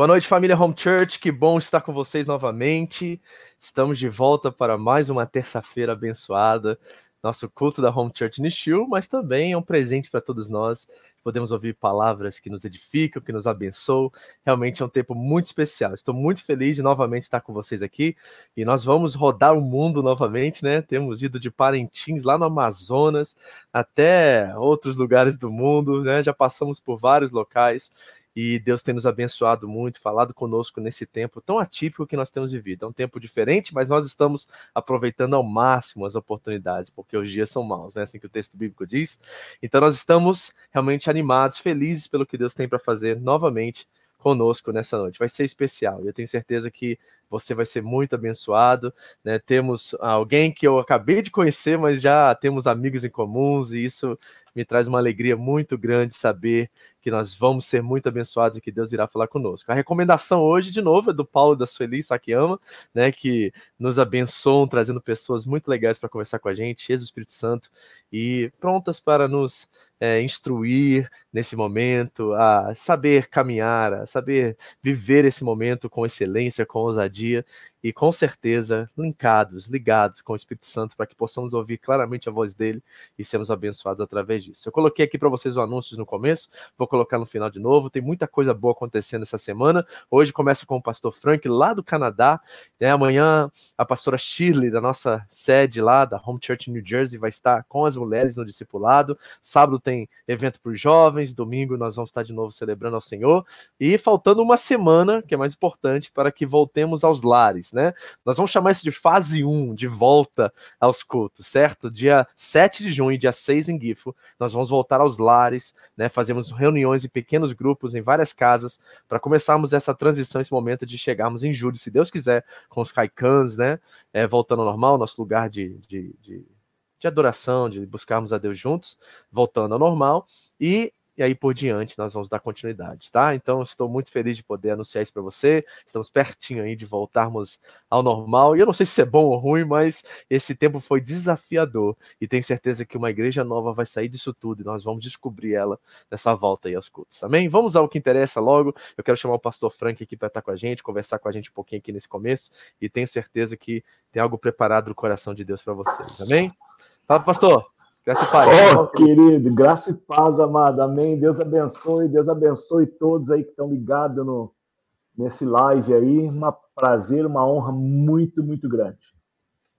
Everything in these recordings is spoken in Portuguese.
Boa noite, família Home Church. Que bom estar com vocês novamente. Estamos de volta para mais uma terça-feira abençoada. Nosso culto da Home Church Nishil, mas também é um presente para todos nós. Podemos ouvir palavras que nos edificam, que nos abençoam. Realmente é um tempo muito especial. Estou muito feliz de novamente estar com vocês aqui. E nós vamos rodar o mundo novamente, né? Temos ido de Parintins, lá no Amazonas, até outros lugares do mundo, né? Já passamos por vários locais e Deus tem nos abençoado muito, falado conosco nesse tempo tão atípico que nós temos vivido. É um tempo diferente, mas nós estamos aproveitando ao máximo as oportunidades, porque os dias são maus, né? Assim que o texto bíblico diz. Então nós estamos realmente animados, felizes pelo que Deus tem para fazer novamente conosco nessa noite. Vai ser especial. Eu tenho certeza que você vai ser muito abençoado. Né? Temos alguém que eu acabei de conhecer, mas já temos amigos em comuns, e isso me traz uma alegria muito grande saber que nós vamos ser muito abençoados e que Deus irá falar conosco. A recomendação hoje, de novo, é do Paulo da Sueli Sakiyama, né, que nos abençoam, trazendo pessoas muito legais para conversar com a gente, cheias do Espírito Santo e prontas para nos é, instruir nesse momento, a saber caminhar, a saber viver esse momento com excelência, com ousadia dia e com certeza linkados, ligados com o Espírito Santo para que possamos ouvir claramente a voz dele e sermos abençoados através disso. Eu coloquei aqui para vocês os anúncios no começo, vou colocar no final de novo. Tem muita coisa boa acontecendo essa semana. Hoje começa com o pastor Frank lá do Canadá. Né? Amanhã a pastora Shirley da nossa sede lá da Home Church New Jersey vai estar com as mulheres no discipulado. Sábado tem evento para os jovens, domingo nós vamos estar de novo celebrando ao Senhor e faltando uma semana, que é mais importante, para que voltemos aos lares né? Nós vamos chamar isso de fase 1, de volta aos cultos, certo? Dia 7 de junho, dia 6 em Gifo, nós vamos voltar aos lares, né? Fazemos reuniões em pequenos grupos, em várias casas, para começarmos essa transição, esse momento de chegarmos em julho, se Deus quiser, com os caicãs, né? É, voltando ao normal, nosso lugar de, de, de de adoração, de buscarmos a Deus juntos, voltando ao normal. E e aí por diante nós vamos dar continuidade, tá? Então estou muito feliz de poder anunciar isso para você. Estamos pertinho aí de voltarmos ao normal. E eu não sei se é bom ou ruim, mas esse tempo foi desafiador e tenho certeza que uma igreja nova vai sair disso tudo e nós vamos descobrir ela nessa volta aí aos cultos. Amém? Vamos ao que interessa logo. Eu quero chamar o pastor Frank aqui para estar com a gente, conversar com a gente um pouquinho aqui nesse começo e tenho certeza que tem algo preparado no coração de Deus para vocês. Amém? Fala, pastor. Graça e paz. Oh, querido, graça e paz, amado. Amém. Deus abençoe, Deus abençoe todos aí que estão ligados no, nesse live aí. Um prazer, uma honra muito, muito grande.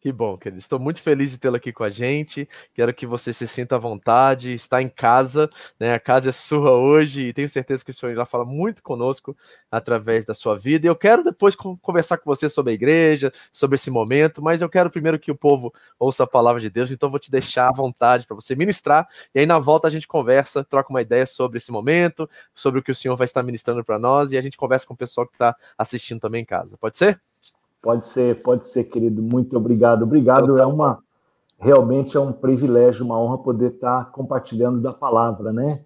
Que bom, querido. Estou muito feliz de tê-lo aqui com a gente. Quero que você se sinta à vontade, está em casa, né? A casa é sua hoje e tenho certeza que o Senhor irá falar muito conosco através da sua vida. E eu quero depois conversar com você sobre a igreja, sobre esse momento, mas eu quero primeiro que o povo ouça a palavra de Deus, então vou te deixar à vontade para você ministrar e aí na volta a gente conversa, troca uma ideia sobre esse momento, sobre o que o Senhor vai estar ministrando para nós e a gente conversa com o pessoal que está assistindo também em casa. Pode ser? Pode ser, pode ser, querido. Muito obrigado. Obrigado. É uma realmente é um privilégio, uma honra poder estar compartilhando da palavra, né?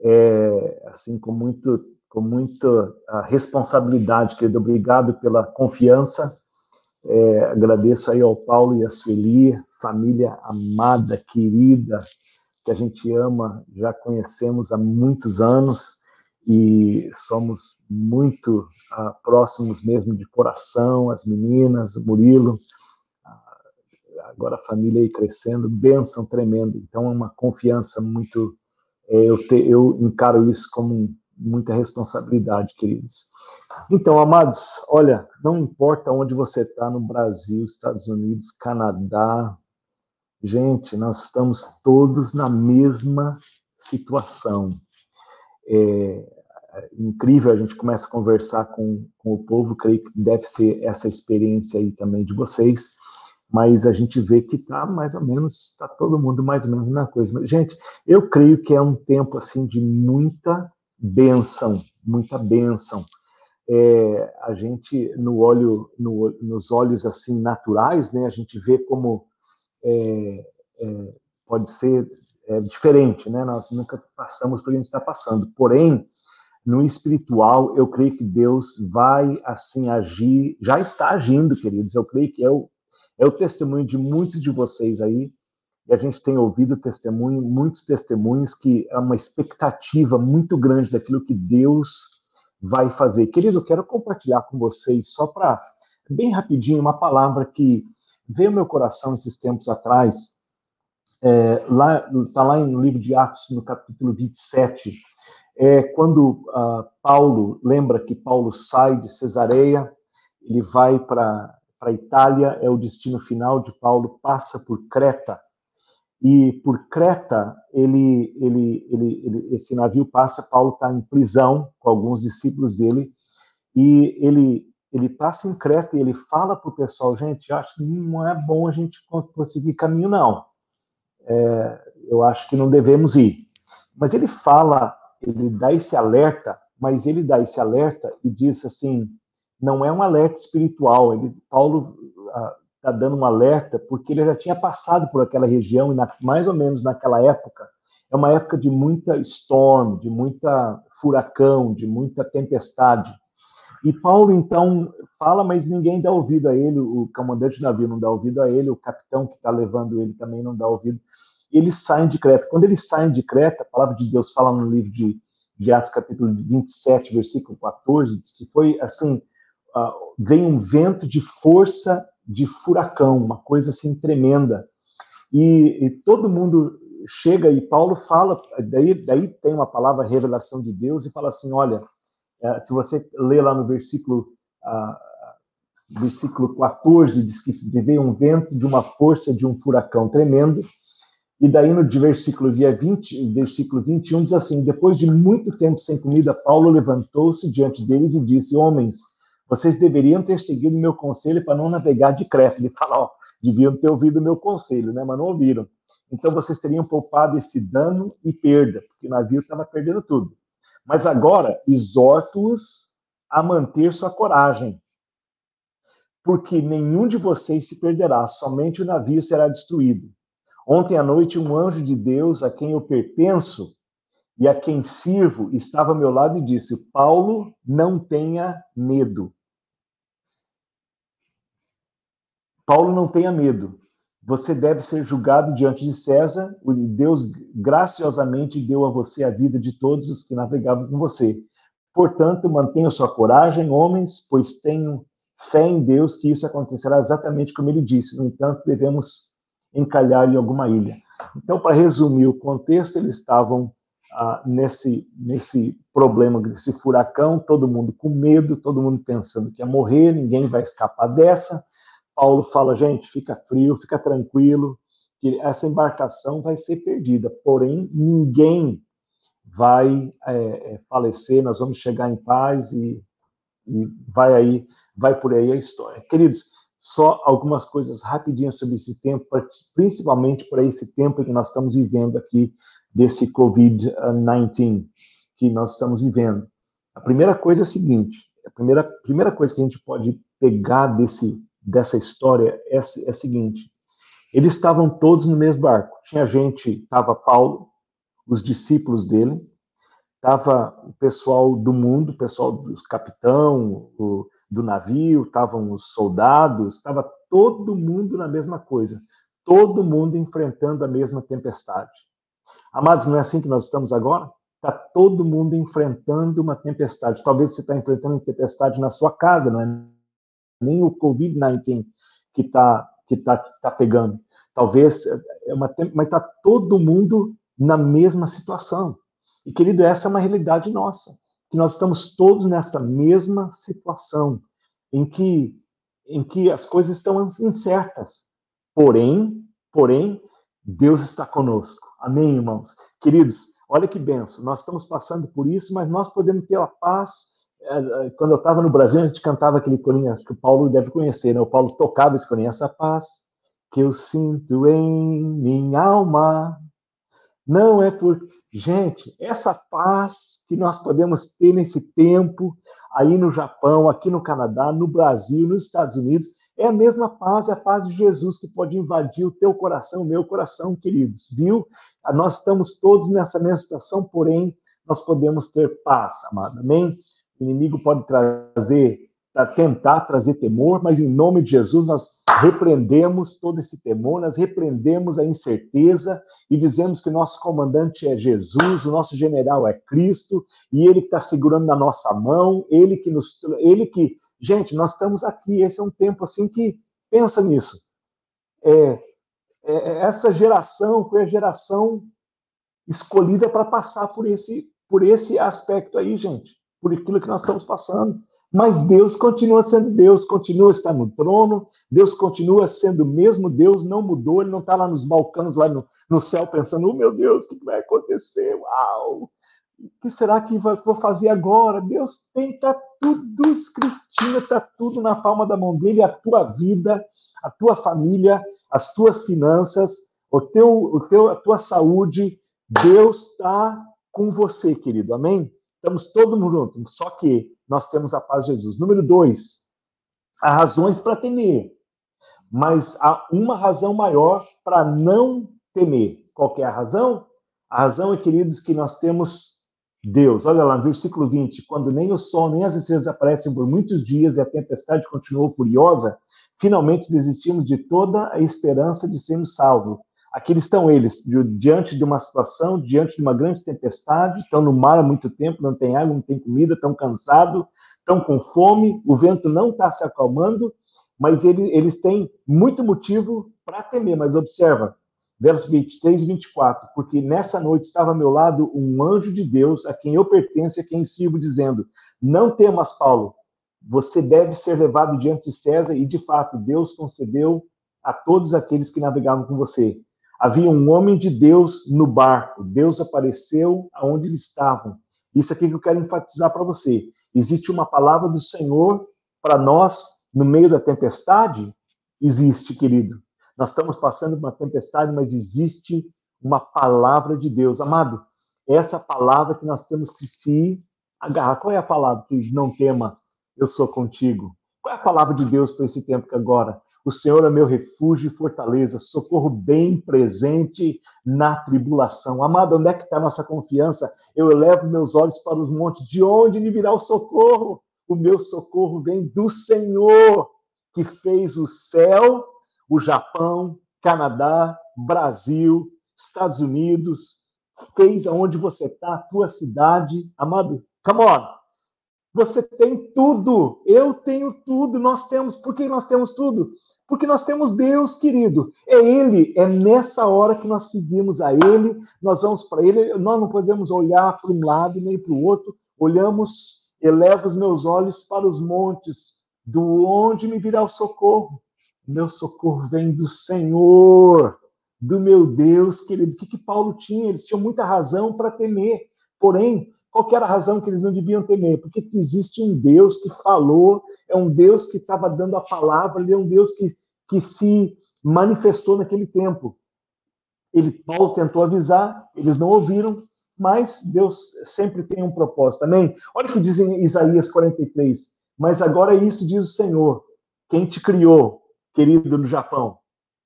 É, assim com muito com muita responsabilidade, querido. Obrigado pela confiança. É, agradeço aí ao Paulo e a Sueli, família amada, querida, que a gente ama, já conhecemos há muitos anos e somos muito ah, próximos mesmo de coração, as meninas, o Murilo, ah, agora a família aí crescendo, bênção tremenda. Então é uma confiança muito, é, eu, te, eu encaro isso como muita responsabilidade, queridos. Então, amados, olha, não importa onde você está, no Brasil, Estados Unidos, Canadá, gente, nós estamos todos na mesma situação. É, incrível, a gente começa a conversar com, com o povo, creio que deve ser essa experiência aí também de vocês, mas a gente vê que está mais ou menos, está todo mundo mais ou menos a mesma coisa. Mas, gente, eu creio que é um tempo assim de muita bênção, muita bênção. É, a gente, no olho, no, nos olhos assim naturais, né, a gente vê como é, é, pode ser é, diferente, né? Nós nunca passamos por que a gente está passando. Porém, no espiritual, eu creio que Deus vai assim agir, já está agindo, queridos. Eu creio que é o, é o testemunho de muitos de vocês aí, e a gente tem ouvido testemunho, muitos testemunhos que é uma expectativa muito grande daquilo que Deus vai fazer. Querido, eu quero compartilhar com vocês, só para, bem rapidinho, uma palavra que veio ao meu coração esses tempos atrás. É, lá está lá no livro de Atos, no capítulo 27, é quando uh, Paulo, lembra que Paulo sai de Cesareia, ele vai para a Itália, é o destino final de Paulo, passa por Creta, e por Creta, ele, ele, ele, ele esse navio passa, Paulo está em prisão com alguns discípulos dele, e ele, ele passa em Creta e ele fala para o pessoal, gente, acho que não é bom a gente conseguir caminho, não. É, eu acho que não devemos ir. Mas ele fala, ele dá esse alerta, mas ele dá esse alerta e diz assim, não é um alerta espiritual. Ele, Paulo ah, está dando um alerta, porque ele já tinha passado por aquela região, e na, mais ou menos naquela época, é uma época de muita storm, de muita furacão, de muita tempestade. E Paulo, então, fala, mas ninguém dá ouvido a ele, o comandante do navio não dá ouvido a ele, o capitão que está levando ele também não dá ouvido. Eles saem de Creta. Quando eles saem de Creta, a palavra de Deus fala no livro de, de Atos, capítulo 27, versículo 14, diz que foi assim: uh, vem um vento de força de furacão, uma coisa assim tremenda. E, e, todo mundo chega e Paulo fala, daí, daí tem uma palavra revelação de Deus e fala assim, olha, é, se você lê lá no versículo uh, versículo 14 diz que veio um vento de uma força de um furacão tremendo. E daí no versículo 20, versículo 21 diz assim: Depois de muito tempo sem comida, Paulo levantou-se diante deles e disse: Homens, vocês deveriam ter seguido meu conselho para não navegar de Creta. Ele fala, ó, deviam ter ouvido meu conselho, né? Mas não ouviram. Então vocês teriam poupado esse dano e perda, porque o navio estava perdendo tudo. Mas agora exorto-os a manter sua coragem, porque nenhum de vocês se perderá, somente o navio será destruído. Ontem à noite, um anjo de Deus, a quem eu pertenço e a quem sirvo, estava ao meu lado e disse: Paulo, não tenha medo. Paulo, não tenha medo. Você deve ser julgado diante de César. Deus graciosamente deu a você a vida de todos os que navegavam com você. Portanto, mantenha sua coragem, homens, pois tenho fé em Deus que isso acontecerá exatamente como ele disse. No entanto, devemos encalhar em alguma ilha. Então, para resumir o contexto, eles estavam ah, nesse, nesse problema, desse furacão, todo mundo com medo, todo mundo pensando que ia morrer, ninguém vai escapar dessa. Paulo fala, gente, fica frio, fica tranquilo, que essa embarcação vai ser perdida, porém ninguém vai é, é, falecer, nós vamos chegar em paz e, e vai aí, vai por aí a história. Queridos, só algumas coisas rapidinhas sobre esse tempo, principalmente para esse tempo que nós estamos vivendo aqui desse COVID-19 que nós estamos vivendo. A primeira coisa é a seguinte, a primeira, primeira coisa que a gente pode pegar desse dessa história é, é a seguinte: eles estavam todos no mesmo barco. Tinha gente, estava Paulo, os discípulos dele, estava o pessoal do mundo, o pessoal do capitão, o, do navio, estavam os soldados, estava todo mundo na mesma coisa, todo mundo enfrentando a mesma tempestade. Amados, não é assim que nós estamos agora? Está todo mundo enfrentando uma tempestade. Talvez você está enfrentando uma tempestade na sua casa, não é nem o Covid-19 que está que tá, tá pegando. Talvez, é uma, mas está todo mundo na mesma situação. E, querido, essa é uma realidade nossa, que nós estamos todos nessa mesma situação, em que, em que as coisas estão incertas. Porém, porém, Deus está conosco. Amém, irmãos? Queridos, olha que benção. Nós estamos passando por isso, mas nós podemos ter a paz é, é, quando eu estava no Brasil, a gente cantava aquele corinho, acho que o Paulo deve conhecer, né? O Paulo tocava esse corinho, essa paz que eu sinto em minha alma. Não é por. Gente, essa paz que nós podemos ter nesse tempo, aí no Japão, aqui no Canadá, no Brasil, nos Estados Unidos, é a mesma paz, é a paz de Jesus que pode invadir o teu coração, o meu coração, queridos, viu? Nós estamos todos nessa mesma situação, porém, nós podemos ter paz, amado, amém? O inimigo pode trazer tentar trazer temor, mas em nome de Jesus nós repreendemos todo esse temor, nós repreendemos a incerteza e dizemos que nosso comandante é Jesus, o nosso general é Cristo e ele está segurando na nossa mão, ele que nos, ele que, gente, nós estamos aqui. Esse é um tempo assim que pensa nisso. É, é, é essa geração foi a geração escolhida para passar por esse por esse aspecto aí, gente, por aquilo que nós estamos passando. Mas Deus continua sendo Deus, continua estar no trono, Deus continua sendo o mesmo Deus, não mudou, ele não está lá nos balcões, lá no, no céu, pensando, oh meu Deus, o que vai acontecer? Uau! O que será que vou fazer agora? Deus tem, está tudo escritinho, está tudo na palma da mão dele, a tua vida, a tua família, as tuas finanças, o teu, o teu, a tua saúde, Deus está com você, querido, amém? Estamos todo mundo juntos, só que nós temos a paz de Jesus. Número dois, há razões para temer, mas há uma razão maior para não temer. Qual é a razão? A razão é, queridos, que nós temos Deus. Olha lá no versículo 20: quando nem o sol nem as estrelas aparecem por muitos dias e a tempestade continuou furiosa, finalmente desistimos de toda a esperança de sermos salvos. Aqui estão eles, diante de uma situação, diante de uma grande tempestade, estão no mar há muito tempo, não tem água, não tem comida, estão cansados, estão com fome, o vento não está se acalmando, mas eles, eles têm muito motivo para temer. Mas observa, versos 23 e 24, porque nessa noite estava ao meu lado um anjo de Deus, a quem eu pertenço e a quem sirvo, dizendo: Não temas, Paulo, você deve ser levado diante de César, e de fato Deus concedeu a todos aqueles que navegavam com você. Havia um homem de Deus no barco. Deus apareceu aonde eles estavam. Isso aqui que eu quero enfatizar para você. Existe uma palavra do Senhor para nós no meio da tempestade? Existe, querido. Nós estamos passando por uma tempestade, mas existe uma palavra de Deus. Amado, essa palavra que nós temos que se agarrar. Qual é a palavra que não tema, eu sou contigo? Qual é a palavra de Deus para esse tempo que agora? O Senhor é meu refúgio e fortaleza, socorro bem presente na tribulação. Amado, onde é que está a nossa confiança? Eu elevo meus olhos para os montes. De onde me virá o socorro? O meu socorro vem do Senhor, que fez o céu, o Japão, Canadá, Brasil, Estados Unidos, fez aonde você está, a tua cidade. Amado, come on. Você tem tudo, eu tenho tudo, nós temos. Por que nós temos tudo? Porque nós temos Deus, querido. É Ele, é nessa hora que nós seguimos a Ele, nós vamos para Ele. Nós não podemos olhar para um lado nem para o outro. Olhamos, elevo os meus olhos para os montes, do onde me virá o socorro. Meu socorro vem do Senhor, do meu Deus, querido. O que, que Paulo tinha? Eles tinham muita razão para temer. Porém, qual era a razão que eles não deviam temer? Porque existe um Deus que falou, é um Deus que estava dando a palavra, ele é um Deus que, que se manifestou naquele tempo. Ele, Paulo tentou avisar, eles não ouviram, mas Deus sempre tem um propósito. Amém? Olha o que diz em Isaías 43. Mas agora isso diz o Senhor, quem te criou, querido no Japão,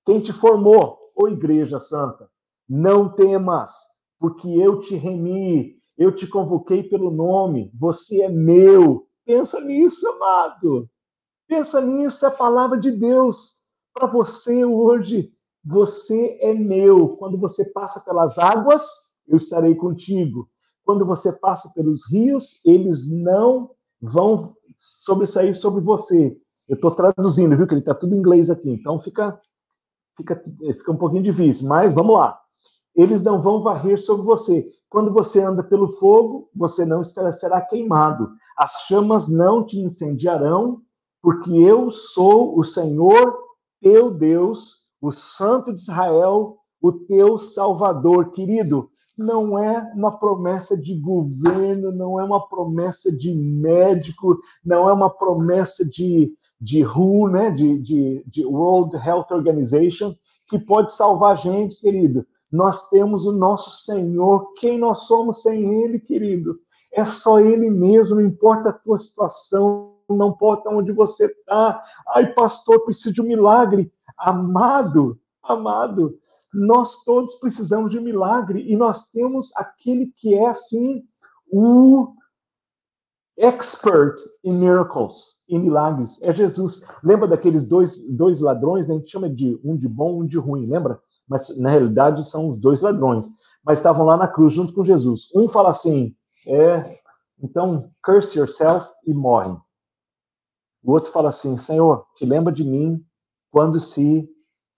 quem te formou, ô Igreja Santa, não temas, porque eu te remi, eu te convoquei pelo nome, você é meu. Pensa nisso, amado. Pensa nisso, é a palavra de Deus para você hoje. Você é meu. Quando você passa pelas águas, eu estarei contigo. Quando você passa pelos rios, eles não vão sobressair sobre você. Eu estou traduzindo, viu? Que ele está tudo em inglês aqui, então fica, fica, fica um pouquinho difícil. Mas vamos lá eles não vão varrer sobre você. Quando você anda pelo fogo, você não será queimado. As chamas não te incendiarão, porque eu sou o Senhor, teu Deus, o Santo de Israel, o teu Salvador. Querido, não é uma promessa de governo, não é uma promessa de médico, não é uma promessa de, de WHO, né, de, de, de World Health Organization, que pode salvar a gente, querido nós temos o nosso Senhor. Quem nós somos sem Ele, querido? É só Ele mesmo, não importa a tua situação, não importa onde você está. Ai, pastor, preciso de um milagre. Amado, amado, nós todos precisamos de um milagre e nós temos aquele que é, assim, o expert in miracles, em milagres. É Jesus. Lembra daqueles dois, dois ladrões? A gente chama de um de bom, um de ruim, lembra? Mas na realidade são os dois ladrões. Mas estavam lá na cruz junto com Jesus. Um fala assim: é, então curse yourself e morre. O outro fala assim: Senhor, te lembra de mim quando se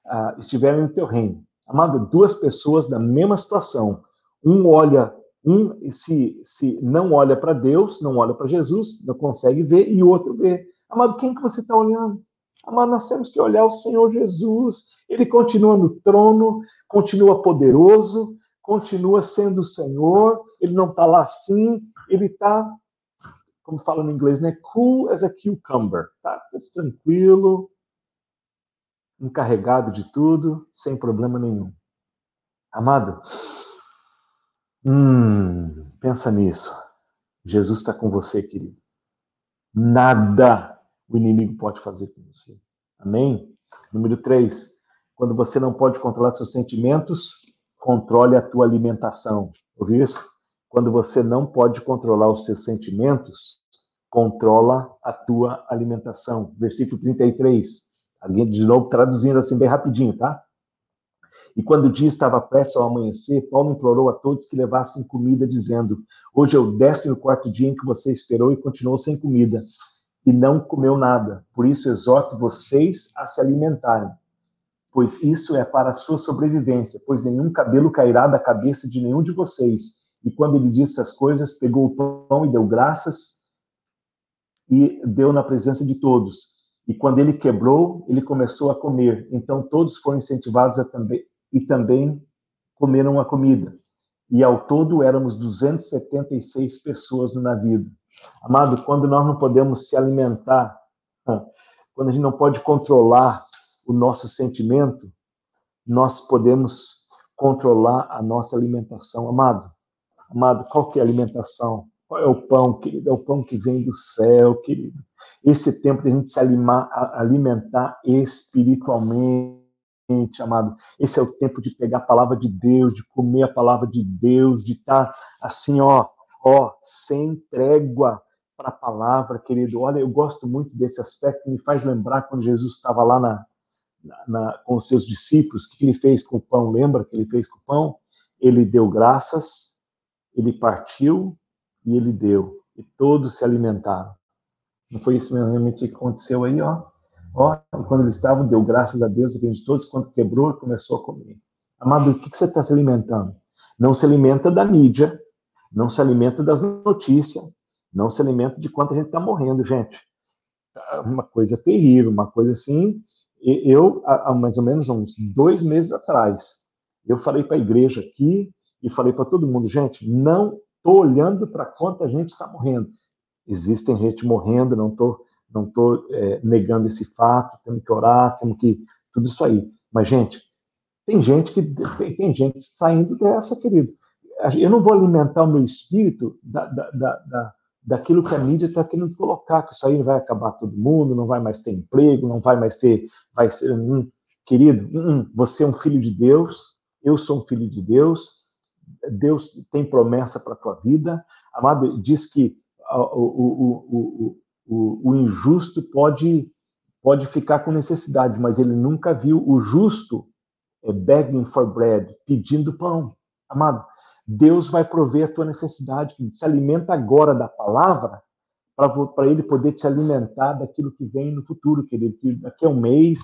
uh, estiverem no teu reino. Amado, duas pessoas na mesma situação. Um olha um se, se não olha para Deus, não olha para Jesus, não consegue ver, e o outro vê. Amado, quem que você está olhando? Amado, nós temos que olhar o Senhor Jesus. Ele continua no trono, continua poderoso, continua sendo o Senhor. Ele não está lá assim, ele está, como fala no inglês, né? Cool as a cucumber. Tá, tá tranquilo, encarregado de tudo, sem problema nenhum. Amado, Hum, pensa nisso. Jesus está com você, querido. Nada o inimigo pode fazer com você. Amém? Número 3. Quando você não pode controlar seus sentimentos, controle a tua alimentação. Ouviu isso? Quando você não pode controlar os seus sentimentos, controla a tua alimentação. Versículo 33. Alguém de novo traduzindo assim bem rapidinho, tá? E quando o dia estava prestes ao amanhecer, Paulo implorou a todos que levassem comida, dizendo: Hoje é o décimo quarto dia em que você esperou e continuou sem comida, e não comeu nada. Por isso exorto vocês a se alimentarem, pois isso é para a sua sobrevivência, pois nenhum cabelo cairá da cabeça de nenhum de vocês. E quando ele disse essas coisas, pegou o pão e deu graças e deu na presença de todos. E quando ele quebrou, ele começou a comer. Então todos foram incentivados a também e também comeram a comida. E ao todo éramos 276 pessoas no navio. Amado, quando nós não podemos se alimentar, quando a gente não pode controlar o nosso sentimento, nós podemos controlar a nossa alimentação. Amado, amado, qual que é a alimentação? Qual é o pão, querido? É o pão que vem do céu, querido. Esse tempo de a gente se alimentar espiritualmente amado. Esse é o tempo de pegar a palavra de Deus, de comer a palavra de Deus, de estar assim, ó, ó, sem trégua para a palavra, querido. Olha, eu gosto muito desse aspecto, me faz lembrar quando Jesus estava lá na, na, com os seus discípulos, o que ele fez com o pão? Lembra que ele fez com o pão? Ele deu graças, ele partiu e ele deu. E todos se alimentaram. Não foi isso mesmo que aconteceu aí, ó? Ó, quando eles estavam, deu graças a Deus, de todos, quando quebrou, começou a comer. Amado, o que você está se alimentando? Não se alimenta da mídia, não se alimenta das notícias, não se alimenta de quanto a gente está morrendo, gente. É uma coisa terrível, uma coisa assim. Eu, há mais ou menos uns dois meses atrás, eu falei para a igreja aqui e falei para todo mundo, gente, não estou olhando para quanta gente está morrendo. Existem gente morrendo, não estou não estou é, negando esse fato, temos que orar, temos que. tudo isso aí. Mas, gente, tem gente que tem, tem gente saindo dessa, querido. Eu não vou alimentar o meu espírito da, da, da, da daquilo que a mídia está querendo colocar, que isso aí vai acabar todo mundo, não vai mais ter emprego, não vai mais ter, vai ser, hum, querido, hum, você é um filho de Deus, eu sou um filho de Deus, Deus tem promessa para a tua vida, amado, diz que o, o, o, o, o injusto pode, pode ficar com necessidade, mas ele nunca viu o justo é, begging for bread, pedindo pão. Amado, Deus vai prover a tua necessidade. Se alimenta agora da palavra para ele poder te alimentar daquilo que vem no futuro, querido. Que daqui a um mês,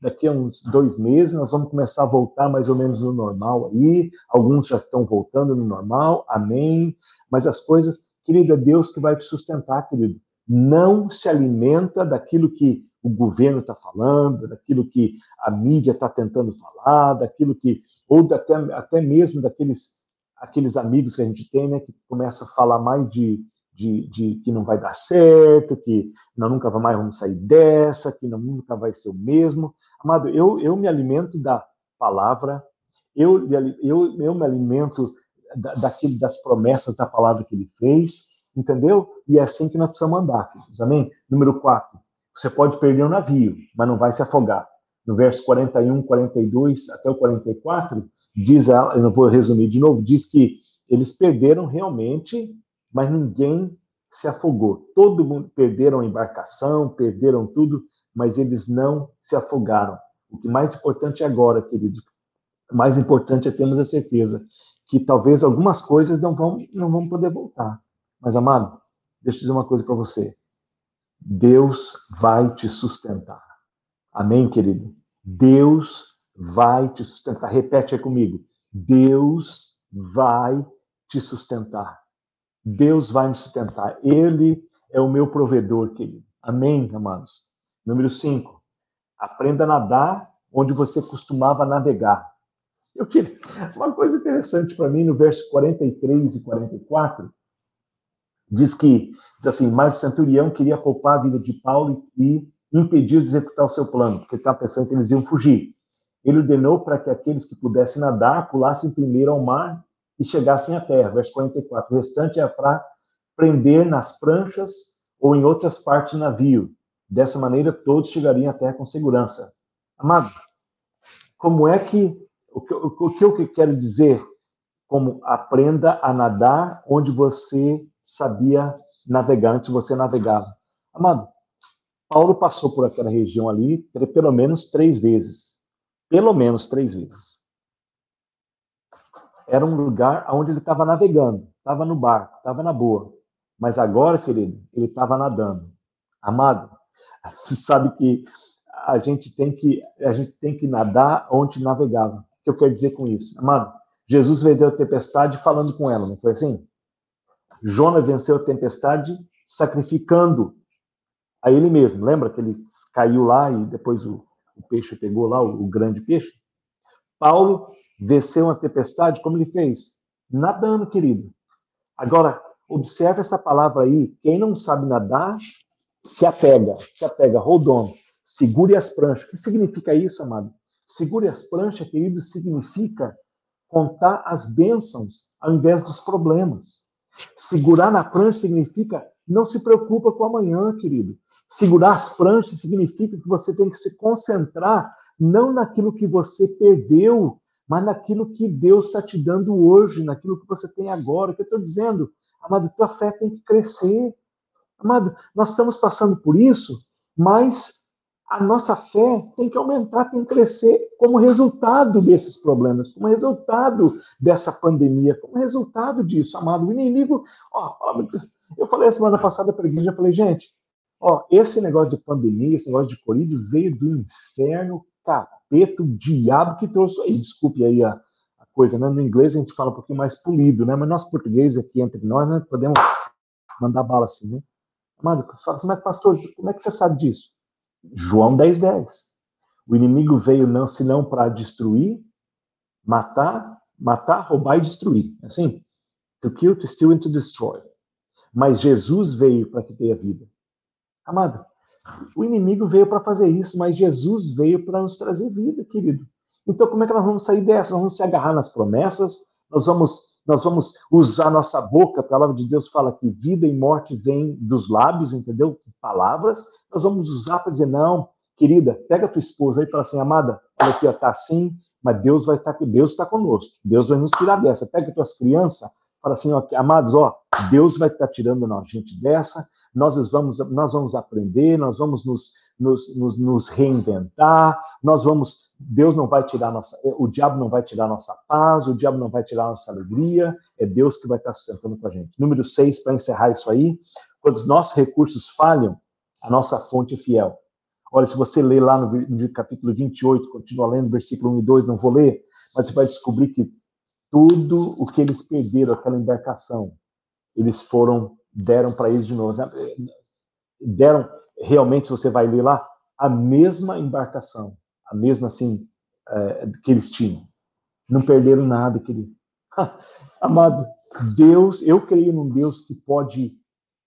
daqui a uns dois meses, nós vamos começar a voltar mais ou menos no normal aí. Alguns já estão voltando no normal, amém. Mas as coisas, querido, é Deus que vai te sustentar, querido não se alimenta daquilo que o governo está falando, daquilo que a mídia está tentando falar, daquilo que ou até, até mesmo daqueles aqueles amigos que a gente tem, né, que começam a falar mais de, de, de que não vai dar certo, que não, nunca mais vamos sair dessa, que não, nunca vai ser o mesmo. Amado, eu, eu me alimento da palavra, eu, eu, eu me alimento da, daquilo, das promessas da palavra que ele fez, Entendeu? E é assim que nós precisamos andar, queridos. Amém? Número 4. Você pode perder o um navio, mas não vai se afogar. No verso 41, 42 até o 44, diz, eu não vou resumir de novo, diz que eles perderam realmente, mas ninguém se afogou. Todo mundo perderam a embarcação, perderam tudo, mas eles não se afogaram. O que mais importante agora, querido, mais importante é termos a certeza que talvez algumas coisas não vão, não vão poder voltar. Mas, amado, deixa eu dizer uma coisa para você. Deus vai te sustentar. Amém, querido? Deus vai te sustentar. Repete aí comigo. Deus vai te sustentar. Deus vai me sustentar. Ele é o meu provedor, querido. Amém, amados? Número 5. Aprenda a nadar onde você costumava navegar. Eu tive uma coisa interessante para mim no verso 43 e 44. Diz que, diz assim, mas o centurião queria poupar a vida de Paulo e impedir de executar o seu plano, porque estava pensando que eles iam fugir. Ele ordenou para que aqueles que pudessem nadar pulassem primeiro ao mar e chegassem à terra. Verso 44. O restante é para prender nas pranchas ou em outras partes do navio. Dessa maneira, todos chegariam à terra com segurança. Amado, como é que o que, o que eu quero dizer? Como aprenda a nadar onde você sabia navegar, antes você navegava. Amado, Paulo passou por aquela região ali pelo menos três vezes. Pelo menos três vezes. Era um lugar onde ele estava navegando, estava no barco, estava na boa. Mas agora, querido, ele estava nadando. Amado, você sabe que a gente tem que a gente tem que nadar onde navegava que eu quero dizer com isso? Amado, Jesus venceu a tempestade falando com ela, não foi assim? Jonas venceu a tempestade sacrificando a ele mesmo. Lembra que ele caiu lá e depois o, o peixe pegou lá, o, o grande peixe? Paulo venceu a tempestade, como ele fez? Nadando, querido. Agora, observe essa palavra aí. Quem não sabe nadar, se apega. Se apega, hold. Segure as pranchas. O que significa isso, amado? Segure as pranchas, querido, significa contar as bênçãos ao invés dos problemas. Segurar na prancha significa não se preocupa com amanhã, querido. Segurar as pranchas significa que você tem que se concentrar não naquilo que você perdeu, mas naquilo que Deus está te dando hoje, naquilo que você tem agora. O que eu estou dizendo, amado, tua fé tem que crescer. Amado, nós estamos passando por isso, mas a nossa fé tem que aumentar, tem que crescer como resultado desses problemas, como resultado dessa pandemia, como resultado disso, amado. O inimigo, ó, eu falei a semana passada para a igreja, falei, gente, ó, esse negócio de pandemia, esse negócio de Covid veio do inferno, capeta, o diabo que trouxe aí. Desculpe aí a, a, coisa, né? No inglês a gente fala um pouquinho mais polido, né? Mas nós portugueses aqui entre nós, né, podemos mandar bala assim, né? Amado, fala assim, mas pastor, como é que você sabe disso? João 10, 10. O inimigo veio não senão para destruir, matar, matar, roubar e destruir. Assim? To kill, to steal and to destroy. Mas Jesus veio para que tenha vida. Amado, o inimigo veio para fazer isso, mas Jesus veio para nos trazer vida, querido. Então, como é que nós vamos sair dessa? Nós vamos se agarrar nas promessas, nós vamos nós vamos usar nossa boca, a palavra de Deus fala que vida e morte vêm dos lábios, entendeu? Palavras, nós vamos usar para dizer, não, querida, pega tua esposa aí e fala assim, amada, olha aqui, está assim, mas Deus vai estar tá, Deus está conosco, Deus vai nos tirar dessa. Pega as tuas crianças, fala assim, ó, amados, ó, Deus vai estar tá tirando a gente dessa, nós vamos, nós vamos aprender, nós vamos nos, nos, nos, nos, reinventar, nós vamos, Deus não vai tirar nossa, o diabo não vai tirar nossa paz, o diabo não vai tirar nossa alegria, é Deus que vai estar sustentando com a gente. Número 6, para encerrar isso aí, quando os nossos recursos falham, a nossa fonte é fiel. Olha, se você ler lá no, no capítulo 28, continua lendo versículo 1 e 2, não vou ler, mas você vai descobrir que tudo o que eles perderam, aquela embarcação, eles foram, deram para eles de novo. Deram, realmente, se você vai ler lá, a mesma embarcação, a mesma assim, é, que eles tinham. Não perderam nada, querido. Amado, Deus, eu creio num Deus que pode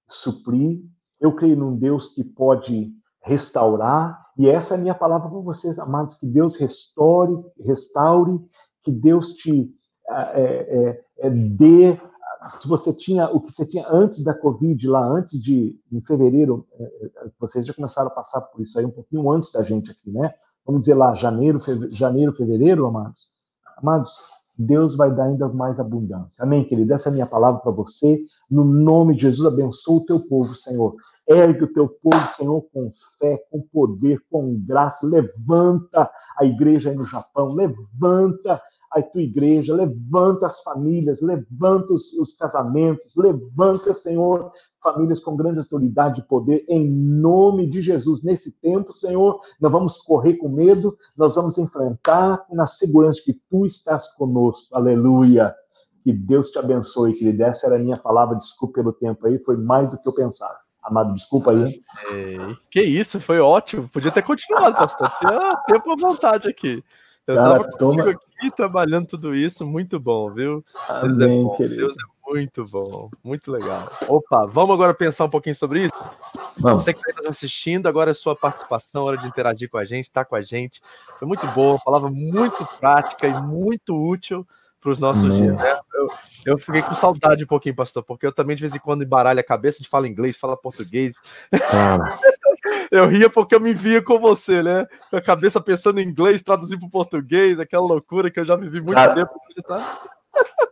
suprir, eu creio num Deus que pode restaurar, e essa é a minha palavra para vocês, amados, que Deus restaure, restaure, que Deus te é, é, é, dê se você tinha o que você tinha antes da Covid, lá antes de, em fevereiro, é, é, vocês já começaram a passar por isso aí um pouquinho antes da gente aqui, né? Vamos dizer lá, janeiro, fevereiro, janeiro, fevereiro amados. Amados, Deus vai dar ainda mais abundância. Amém, querido? Essa é a minha palavra para você. No nome de Jesus, abençoa o teu povo, Senhor. Ergue o teu povo, Senhor, com fé, com poder, com graça. Levanta a igreja aí no Japão. Levanta a tua igreja, levanta as famílias, levanta os, os, casamentos, levanta, Senhor, famílias com grande autoridade e poder, em nome de Jesus. Nesse tempo, Senhor, nós vamos correr com medo, nós vamos enfrentar na segurança que tu estás conosco. Aleluia. Que Deus te abençoe, querido. Essa era a minha palavra, desculpa pelo tempo aí, foi mais do que eu pensava. Amado, desculpa aí. É, que isso, foi ótimo. Podia ter continuado, pastor. Tinha tempo à vontade aqui. Eu Cara, tava toma... aqui trabalhando tudo isso, muito bom, viu? Deus Amém, é bom, querido. Deus é muito bom, muito legal. Opa, vamos agora pensar um pouquinho sobre isso? Vamos. Você que está nos assistindo, agora é sua participação, hora de interagir com a gente, estar tá com a gente. Foi muito boa, palavra muito prática e muito útil para os nossos Amém. dias. Né? Eu, eu, fiquei com saudade um pouquinho, pastor, porque eu também de vez em quando embaralho a cabeça, de fala inglês, fala português. Ah. Eu ria porque eu me via com você, né? Com a cabeça pensando em inglês, traduzir para o português, aquela loucura que eu já vivi muito Cara, tempo. Tá...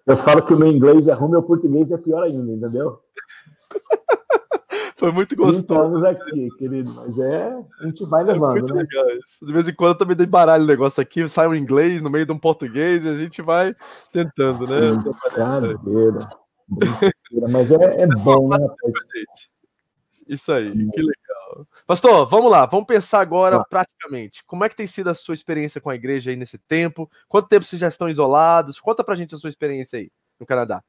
Eu falo que o meu inglês é ruim, meu português é pior ainda, entendeu? Foi muito gostoso. aqui, querido, mas é, a gente vai levando, né? De vez em quando eu também dei baralho o negócio aqui, sai um inglês no meio de um português e a gente vai tentando, né? Brincadeira. Mas é, é bom, né, Isso aí, que legal. Pastor, vamos lá, vamos pensar agora praticamente. Como é que tem sido a sua experiência com a igreja aí nesse tempo? Quanto tempo vocês já estão isolados? Conta pra gente a sua experiência aí no Canadá.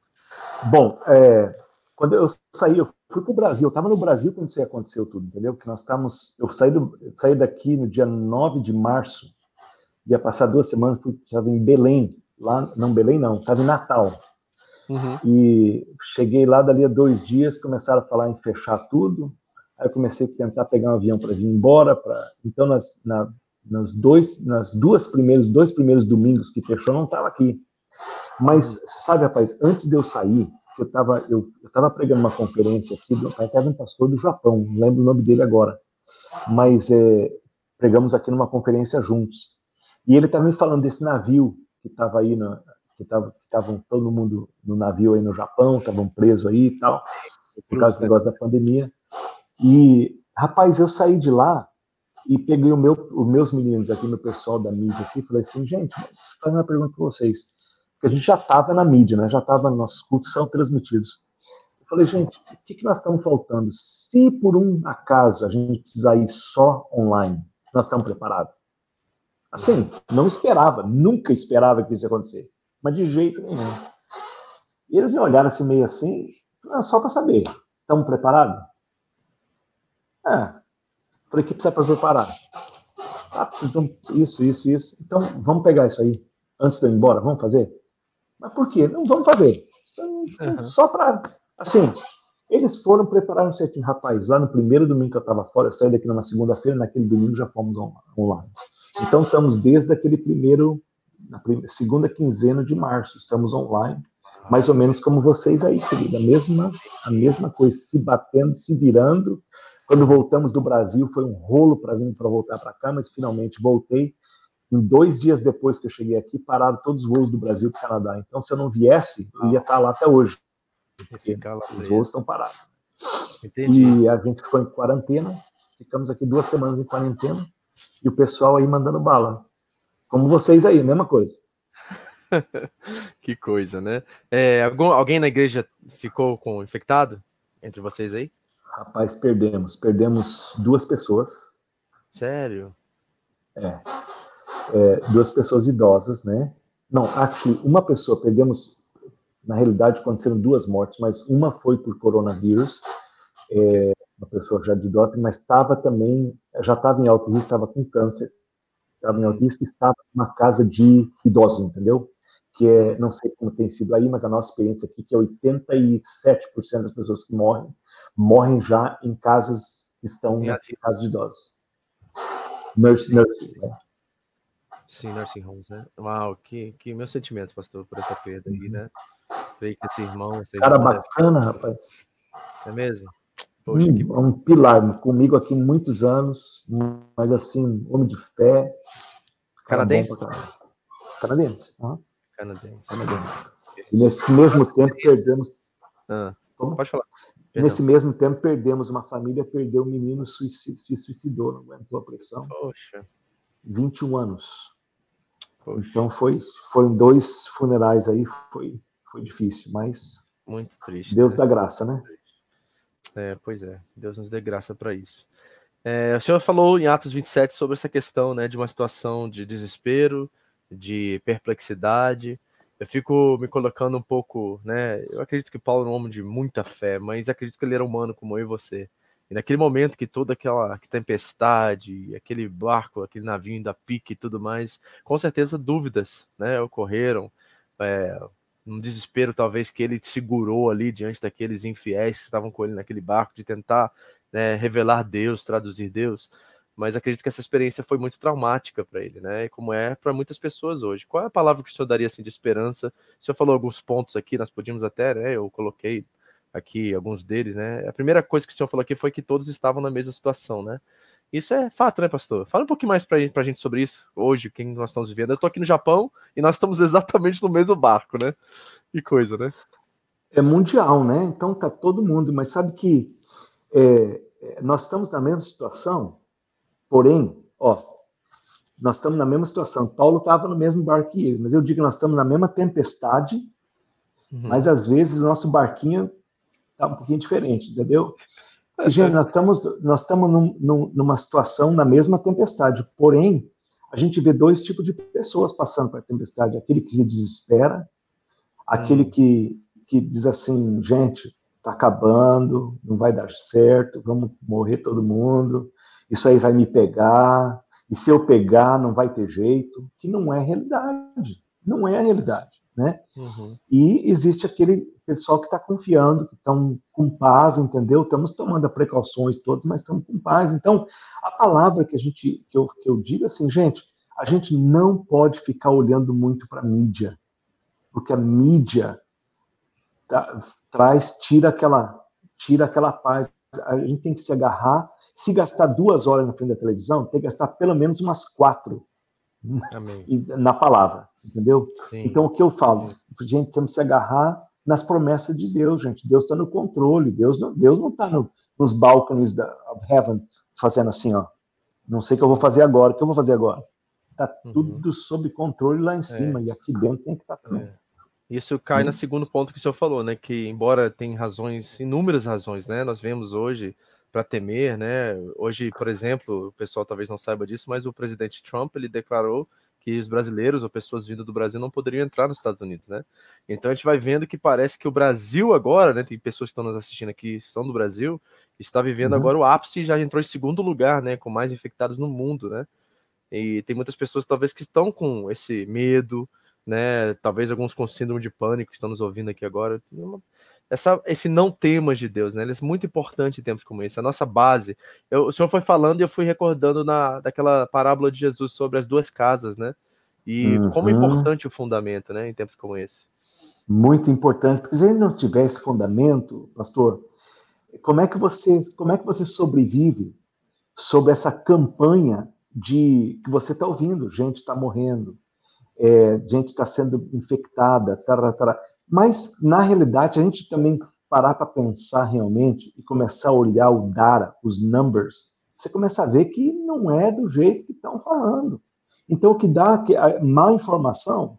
Bom, é, quando eu saí, eu fui pro Brasil, eu estava no Brasil quando isso aconteceu tudo, entendeu? Porque nós estávamos, eu saí, do, eu saí daqui no dia 9 de março, ia passar duas semanas, estava em Belém, lá, não Belém não, estava em Natal. Uhum. E cheguei lá, dali a dois dias, começaram a falar em fechar tudo, Aí eu comecei a tentar pegar um avião para vir embora. Pra... Então, nas, na, nas, dois, nas duas primeiros, dois primeiros domingos que fechou, não estava aqui. Mas, sabe, rapaz, antes de eu sair, eu estava eu, eu tava pregando uma conferência aqui, do, até um pastor do Japão, não lembro o nome dele agora, mas é, pregamos aqui numa conferência juntos. E ele estava me falando desse navio que estava aí, na, que estavam todo mundo no navio aí no Japão, estavam presos aí e tal, por causa do negócio da pandemia. E, rapaz, eu saí de lá e peguei o meu, os meus meninos aqui, no pessoal da mídia aqui, falei assim, gente, fazer uma pergunta para vocês. Porque a gente já estava na mídia, né? Já estava, nossos cultos são transmitidos. Eu falei, gente, o que, que nós estamos faltando? Se por um acaso a gente precisar ir só online, nós estamos preparados? Assim, não esperava, nunca esperava que isso ia acontecer. Mas de jeito nenhum. E eles me olharam assim, meio assim, só para saber, estamos preparados? É. Falei, o que precisa para preparar? Ah, precisamos isso, isso, isso. Então, vamos pegar isso aí antes de eu ir embora, vamos fazer? Mas por quê? Não vamos fazer. Uhum. Só para. Assim, eles foram preparar um certinho. Rapaz, lá no primeiro domingo que eu estava fora, eu saí daqui na segunda-feira, naquele domingo já fomos online. Então, estamos desde aquele primeiro, na primeira, segunda quinzena de março, estamos online, mais ou menos como vocês aí, querida. A mesma, a mesma coisa, se batendo, se virando, quando voltamos do Brasil, foi um rolo para vir para voltar para cá, mas finalmente voltei. Em dois dias depois que eu cheguei aqui, pararam todos os voos do Brasil para o Canadá. Então, se eu não viesse, eu ia estar tá lá até hoje. Porque os voos estão parados. Entendi. E a gente ficou em quarentena. Ficamos aqui duas semanas em quarentena. E o pessoal aí mandando bala. Como vocês aí, mesma coisa. que coisa, né? É, algum, alguém na igreja ficou com infectado entre vocês aí? Rapaz, perdemos. Perdemos duas pessoas. Sério? É. é duas pessoas idosas, né? Não, actually, uma pessoa, perdemos, na realidade aconteceram duas mortes, mas uma foi por coronavírus, é, uma pessoa já de idosa, mas estava também, já estava em alto risco, estava com câncer, estava em alto risco, estava numa casa de idosos, entendeu? Que é, não sei como tem sido aí, mas a nossa experiência aqui, que é 87% das pessoas que morrem morrem já em casas que estão em assim. casas de idosos. Nurse, nurse, né? Sim, nursing homes, né? Uau, que, que meus sentimentos, pastor, por essa perda aí, né? Creio que esse irmão. Esse Cara irmão bacana, deve... rapaz. É mesmo? Poxa, hum, que... É um pilar comigo aqui muitos anos, mas assim, homem de fé. Canadense? Canadense. Uhum. Canadense. Canadense. E nesse mesmo tempo perdemos. Ah, Como? Pode falar. Perdão. Nesse mesmo tempo perdemos uma família, perdeu um menino, se suicidou, não aguentou a pressão. Poxa. 21 anos. Poxa. Então foi, foram dois funerais aí, foi, foi difícil, mas. Muito triste. Deus né? dá graça, né? É, pois é, Deus nos dê graça para isso. É, o senhor falou em Atos 27 sobre essa questão né, de uma situação de desespero, de perplexidade. Eu fico me colocando um pouco, né? Eu acredito que Paulo é um homem de muita fé, mas acredito que ele era humano como eu e você. E naquele momento que toda aquela tempestade, aquele barco, aquele navio ainda pique e tudo mais, com certeza dúvidas, né, ocorreram. É, um desespero talvez que ele segurou ali diante daqueles infiéis que estavam com ele naquele barco, de tentar né, revelar Deus, traduzir Deus. Mas acredito que essa experiência foi muito traumática para ele, né? E como é para muitas pessoas hoje. Qual é a palavra que o senhor daria assim de esperança? O senhor falou alguns pontos aqui, nós podíamos até, né? Eu coloquei aqui alguns deles, né? A primeira coisa que o senhor falou aqui foi que todos estavam na mesma situação, né? Isso é fato, né, pastor? Fala um pouquinho mais para a gente sobre isso hoje, quem nós estamos vivendo. Eu estou aqui no Japão e nós estamos exatamente no mesmo barco, né? Que coisa, né? É mundial, né? Então tá todo mundo, mas sabe que é nós estamos na mesma situação, porém, ó, nós estamos na mesma situação. Paulo estava no mesmo barco que ele, mas eu digo que nós estamos na mesma tempestade, uhum. mas às vezes o nosso barquinho tá um pouquinho diferente, entendeu? Gente, nós estamos, nós estamos num, num, numa situação na mesma tempestade, porém, a gente vê dois tipos de pessoas passando por a tempestade: aquele que se desespera, aquele hum. que, que diz assim, gente, está acabando, não vai dar certo, vamos morrer todo mundo, isso aí vai me pegar, e se eu pegar não vai ter jeito, que não é realidade, não é a realidade, né? Uhum. E existe aquele pessoal que está confiando, que estão com paz, entendeu? Estamos tomando as precauções todas, mas estamos com paz. Então, a palavra que a gente que eu, que eu digo assim, gente, a gente não pode ficar olhando muito para a mídia, porque a mídia tá, traz, tira aquela, tira aquela paz. A gente tem que se agarrar. Se gastar duas horas na frente da televisão, tem que gastar pelo menos umas quatro Amém. na palavra, entendeu? Sim. Então, o que eu falo? Gente, temos que se agarrar nas promessas de Deus, gente. Deus está no controle. Deus não, Deus não está no, nos balcões da heaven fazendo assim, ó. Não sei o que eu vou fazer agora. O que eu vou fazer agora? Está uhum. tudo sob controle lá em cima é. e aqui dentro tem que estar tá também. É. Isso cai hum. no segundo ponto que o senhor falou, né? Que embora tem razões, inúmeras razões, né? Nós vemos hoje para temer, né? Hoje, por exemplo, o pessoal talvez não saiba disso, mas o presidente Trump ele declarou que os brasileiros ou pessoas vindas do Brasil não poderiam entrar nos Estados Unidos, né? Então a gente vai vendo que parece que o Brasil agora, né? Tem pessoas que estão nos assistindo aqui, estão do Brasil, está vivendo uhum. agora o ápice e já entrou em segundo lugar, né? Com mais infectados no mundo, né? E tem muitas pessoas talvez que estão com esse medo, né? Talvez alguns com síndrome de pânico estão nos ouvindo aqui agora essa, esse não temas de Deus, né? Ele é muito importante em tempos como esse. A nossa base. Eu, o senhor foi falando e eu fui recordando na, daquela parábola de Jesus sobre as duas casas, né? E uhum. como é importante o fundamento, né? Em tempos como esse. Muito importante, porque se ele não tiver esse fundamento, pastor, como é que você, como é que você sobrevive sobre essa campanha de que você está ouvindo? Gente está morrendo, é, gente está sendo infectada, tará, tará. Mas, na realidade, a gente também parar para pensar realmente e começar a olhar o data, os numbers, você começa a ver que não é do jeito que estão falando. Então, o que dá que a má informação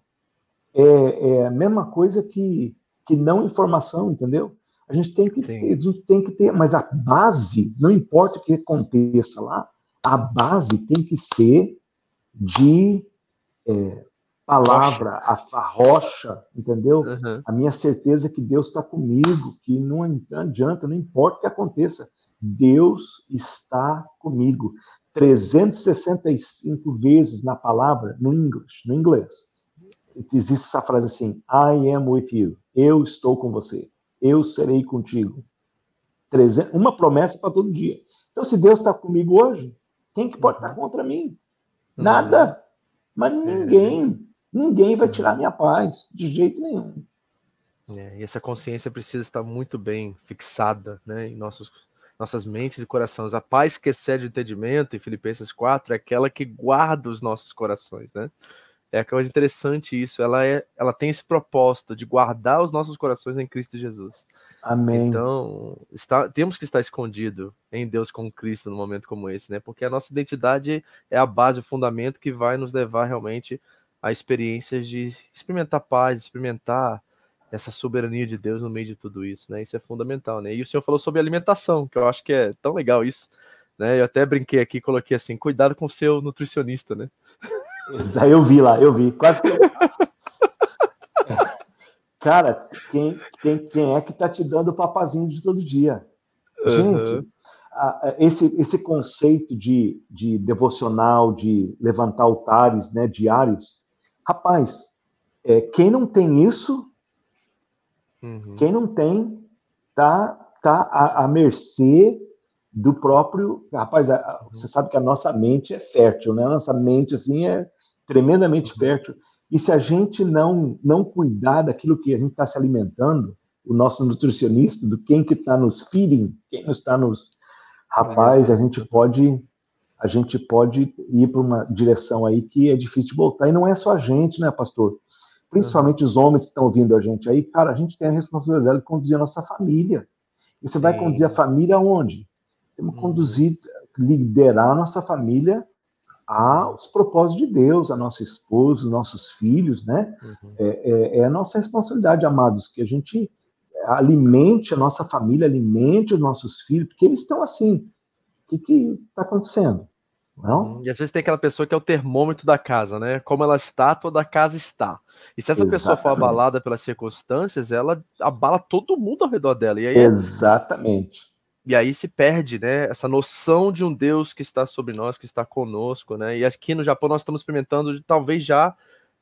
é, é, a mesma coisa que, que não informação, entendeu? A gente tem que ter, a gente tem que ter, mas a base, não importa o que aconteça lá, a base tem que ser de é, palavra, a, a rocha, entendeu? Uhum. A minha certeza é que Deus está comigo, que não adianta, não importa o que aconteça, Deus está comigo. 365 vezes na palavra, no inglês, no inglês, existe essa frase assim: I am with you. Eu estou com você. Eu serei contigo. Uma promessa para todo dia. Então, se Deus está comigo hoje, quem que pode estar contra mim? Nada. Mas ninguém. Ninguém vai tirar minha paz, de jeito nenhum. É, e essa consciência precisa estar muito bem fixada né, em nossos, nossas mentes e corações. A paz que excede o entendimento, em Filipenses 4, é aquela que guarda os nossos corações. Né? É coisa interessante isso. Ela é, ela tem esse propósito de guardar os nossos corações em Cristo Jesus. Amém. Então, está, temos que estar escondido em Deus com Cristo no momento como esse, né? Porque a nossa identidade é a base, o fundamento que vai nos levar realmente a experiências de experimentar paz, experimentar essa soberania de Deus no meio de tudo isso, né? Isso é fundamental, né? E o senhor falou sobre alimentação, que eu acho que é tão legal isso, né? Eu até brinquei aqui, coloquei assim, cuidado com o seu nutricionista, né? Eu vi lá, eu vi. Quase que. Cara, quem, quem, quem é que tá te dando o papazinho de todo dia? Gente, uhum. esse, esse conceito de, de devocional, de levantar altares né, diários, rapaz, é, quem não tem isso, uhum. quem não tem, tá, tá à, à mercê do próprio. Rapaz, a, você sabe que a nossa mente é fértil, né? A nossa mente, assim, é tremendamente fértil. E se a gente não, não cuidar daquilo que a gente está se alimentando, o nosso nutricionista, do quem que está nos feeding, quem está nos... Rapaz, a gente pode a gente pode ir para uma direção aí que é difícil de voltar. E não é só a gente, né, pastor? Principalmente os homens que estão ouvindo a gente aí, cara, a gente tem a responsabilidade de conduzir a nossa família. E você Sim. vai conduzir a família aonde? Temos que uhum. conduzir, liderar a nossa família aos propósitos de Deus, a nossa esposa, os nossos filhos, né? Uhum. É, é, é, a nossa responsabilidade, amados, que a gente alimente a nossa família, alimente os nossos filhos, porque eles estão assim. O que está acontecendo? Não? Uhum. E às vezes tem aquela pessoa que é o termômetro da casa, né? Como ela está, toda a casa está. E se essa Exatamente. pessoa for abalada pelas circunstâncias, ela abala todo mundo ao redor dela. E aí é Exatamente. E aí se perde, né, essa noção de um Deus que está sobre nós, que está conosco, né? E aqui no Japão nós estamos experimentando talvez já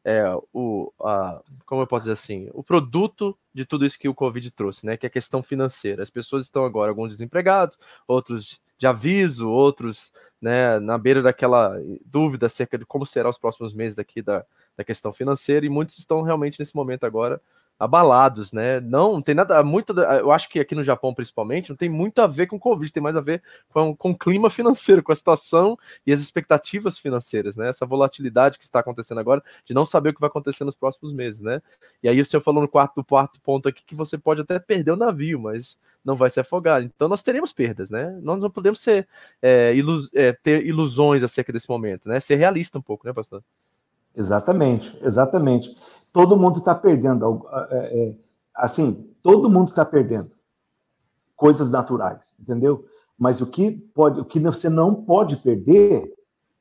é, o, a, como eu posso dizer assim, o produto de tudo isso que o Covid trouxe, né? Que é a questão financeira. As pessoas estão agora, alguns desempregados, outros de aviso, outros, né, na beira daquela dúvida acerca de como serão os próximos meses daqui da, da questão financeira, e muitos estão realmente nesse momento agora abalados, né? Não, não tem nada, muito, eu acho que aqui no Japão principalmente, não tem muito a ver com o Covid, tem mais a ver com, com o clima financeiro, com a situação e as expectativas financeiras, né? Essa volatilidade que está acontecendo agora, de não saber o que vai acontecer nos próximos meses, né? E aí o senhor falou no quarto, quarto ponto aqui que você pode até perder o navio, mas não vai se afogar. Então nós teremos perdas, né? Nós não podemos ser é, ilus, é, ter ilusões acerca desse momento, né? Ser realista um pouco, né, pastor? Exatamente, exatamente. Todo mundo está perdendo, é, é, assim, todo mundo está perdendo coisas naturais, entendeu? Mas o que pode, o que você não pode perder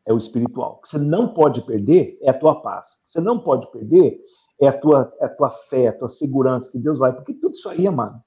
é o espiritual. O que você não pode perder é a tua paz. O que você não pode perder é a tua, é a tua fé, a tua segurança que Deus vai, porque tudo isso aí, mano,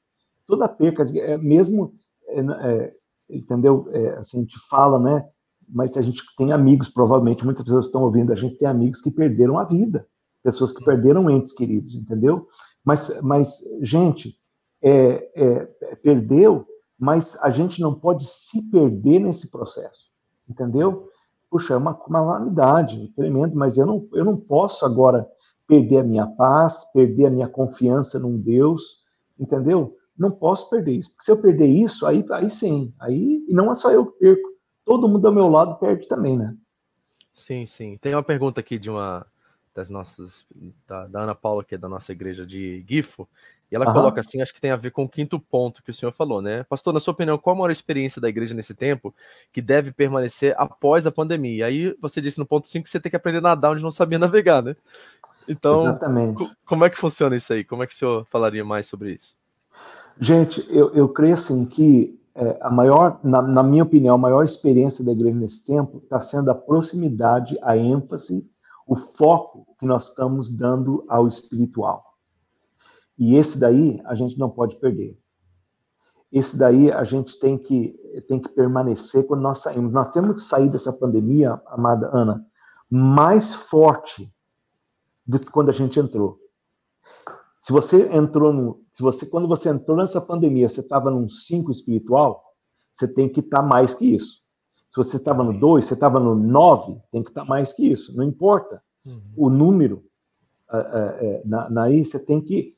toda perca, é, mesmo, é, é, entendeu? Assim, a gente fala, né? mas a gente tem amigos, provavelmente muitas pessoas estão ouvindo, a gente tem amigos que perderam a vida, pessoas que perderam entes queridos, entendeu? Mas, mas gente, é, é, perdeu, mas a gente não pode se perder nesse processo, entendeu? Puxa, é uma calamidade tremendo, mas eu não, eu não posso agora perder a minha paz, perder a minha confiança num Deus, entendeu? Não posso perder isso. Porque se eu perder isso, aí, aí sim, aí e não é só eu que perco, todo mundo ao meu lado perde também, né? Sim, sim. Tem uma pergunta aqui de uma das nossas, da, da Ana Paula, que é da nossa igreja de Gifo, e ela coloca assim, acho que tem a ver com o quinto ponto que o senhor falou, né? Pastor, na sua opinião, qual a maior experiência da igreja nesse tempo que deve permanecer após a pandemia? Aí você disse no ponto 5 que você tem que aprender a nadar onde não sabia navegar, né? Então, como é que funciona isso aí? Como é que o senhor falaria mais sobre isso? Gente, eu, eu creio assim que é, a maior, na, na, minha opinião, a maior experiência da igreja nesse tempo está sendo a proximidade, a ênfase, o foco que nós estamos dando ao espiritual. E esse daí a gente não pode perder. Esse daí a gente tem que, tem que permanecer quando nós saímos. Nós temos que sair dessa pandemia, amada Ana, mais forte do que quando a gente entrou. Se você entrou no, se você quando você entrou nessa pandemia, você estava num 5 espiritual, você tem que estar tá mais que isso. Se você estava no 2, você estava no 9, tem que estar tá mais que isso. Não importa uhum. o número. Uh, na, você tem que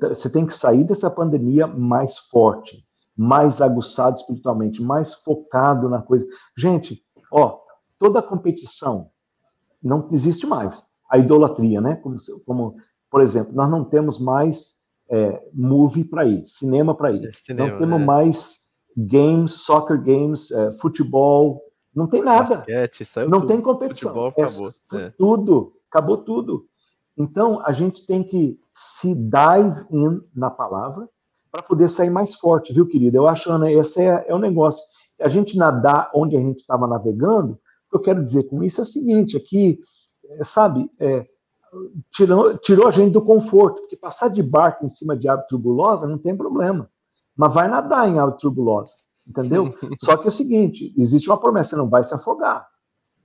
você tem que sair dessa pandemia mais forte, mais aguçado espiritualmente, mais focado na coisa. Gente, ó, toda competição não existe mais. a idolatria, né? Como, como, por exemplo, nós não temos mais é, movie para ir, cinema para ir. É, cinema, não temos né? mais games, soccer games, é, futebol, não tem nada. Basquete, não tudo. tem competição. Futebol, é acabou. É, tudo, acabou tudo. Então, a gente tem que se dive in na palavra para poder sair mais forte, viu, querido? Eu acho, Ana, esse é, é o negócio. A gente nadar onde a gente estava navegando, o que eu quero dizer com isso é o seguinte, aqui, é, sabe, é, tirou, tirou a gente do conforto, porque passar de barco em cima de água turbulosa não tem problema, mas vai nadar em água turbulosa, entendeu? Só que é o seguinte, existe uma promessa, você não vai se afogar.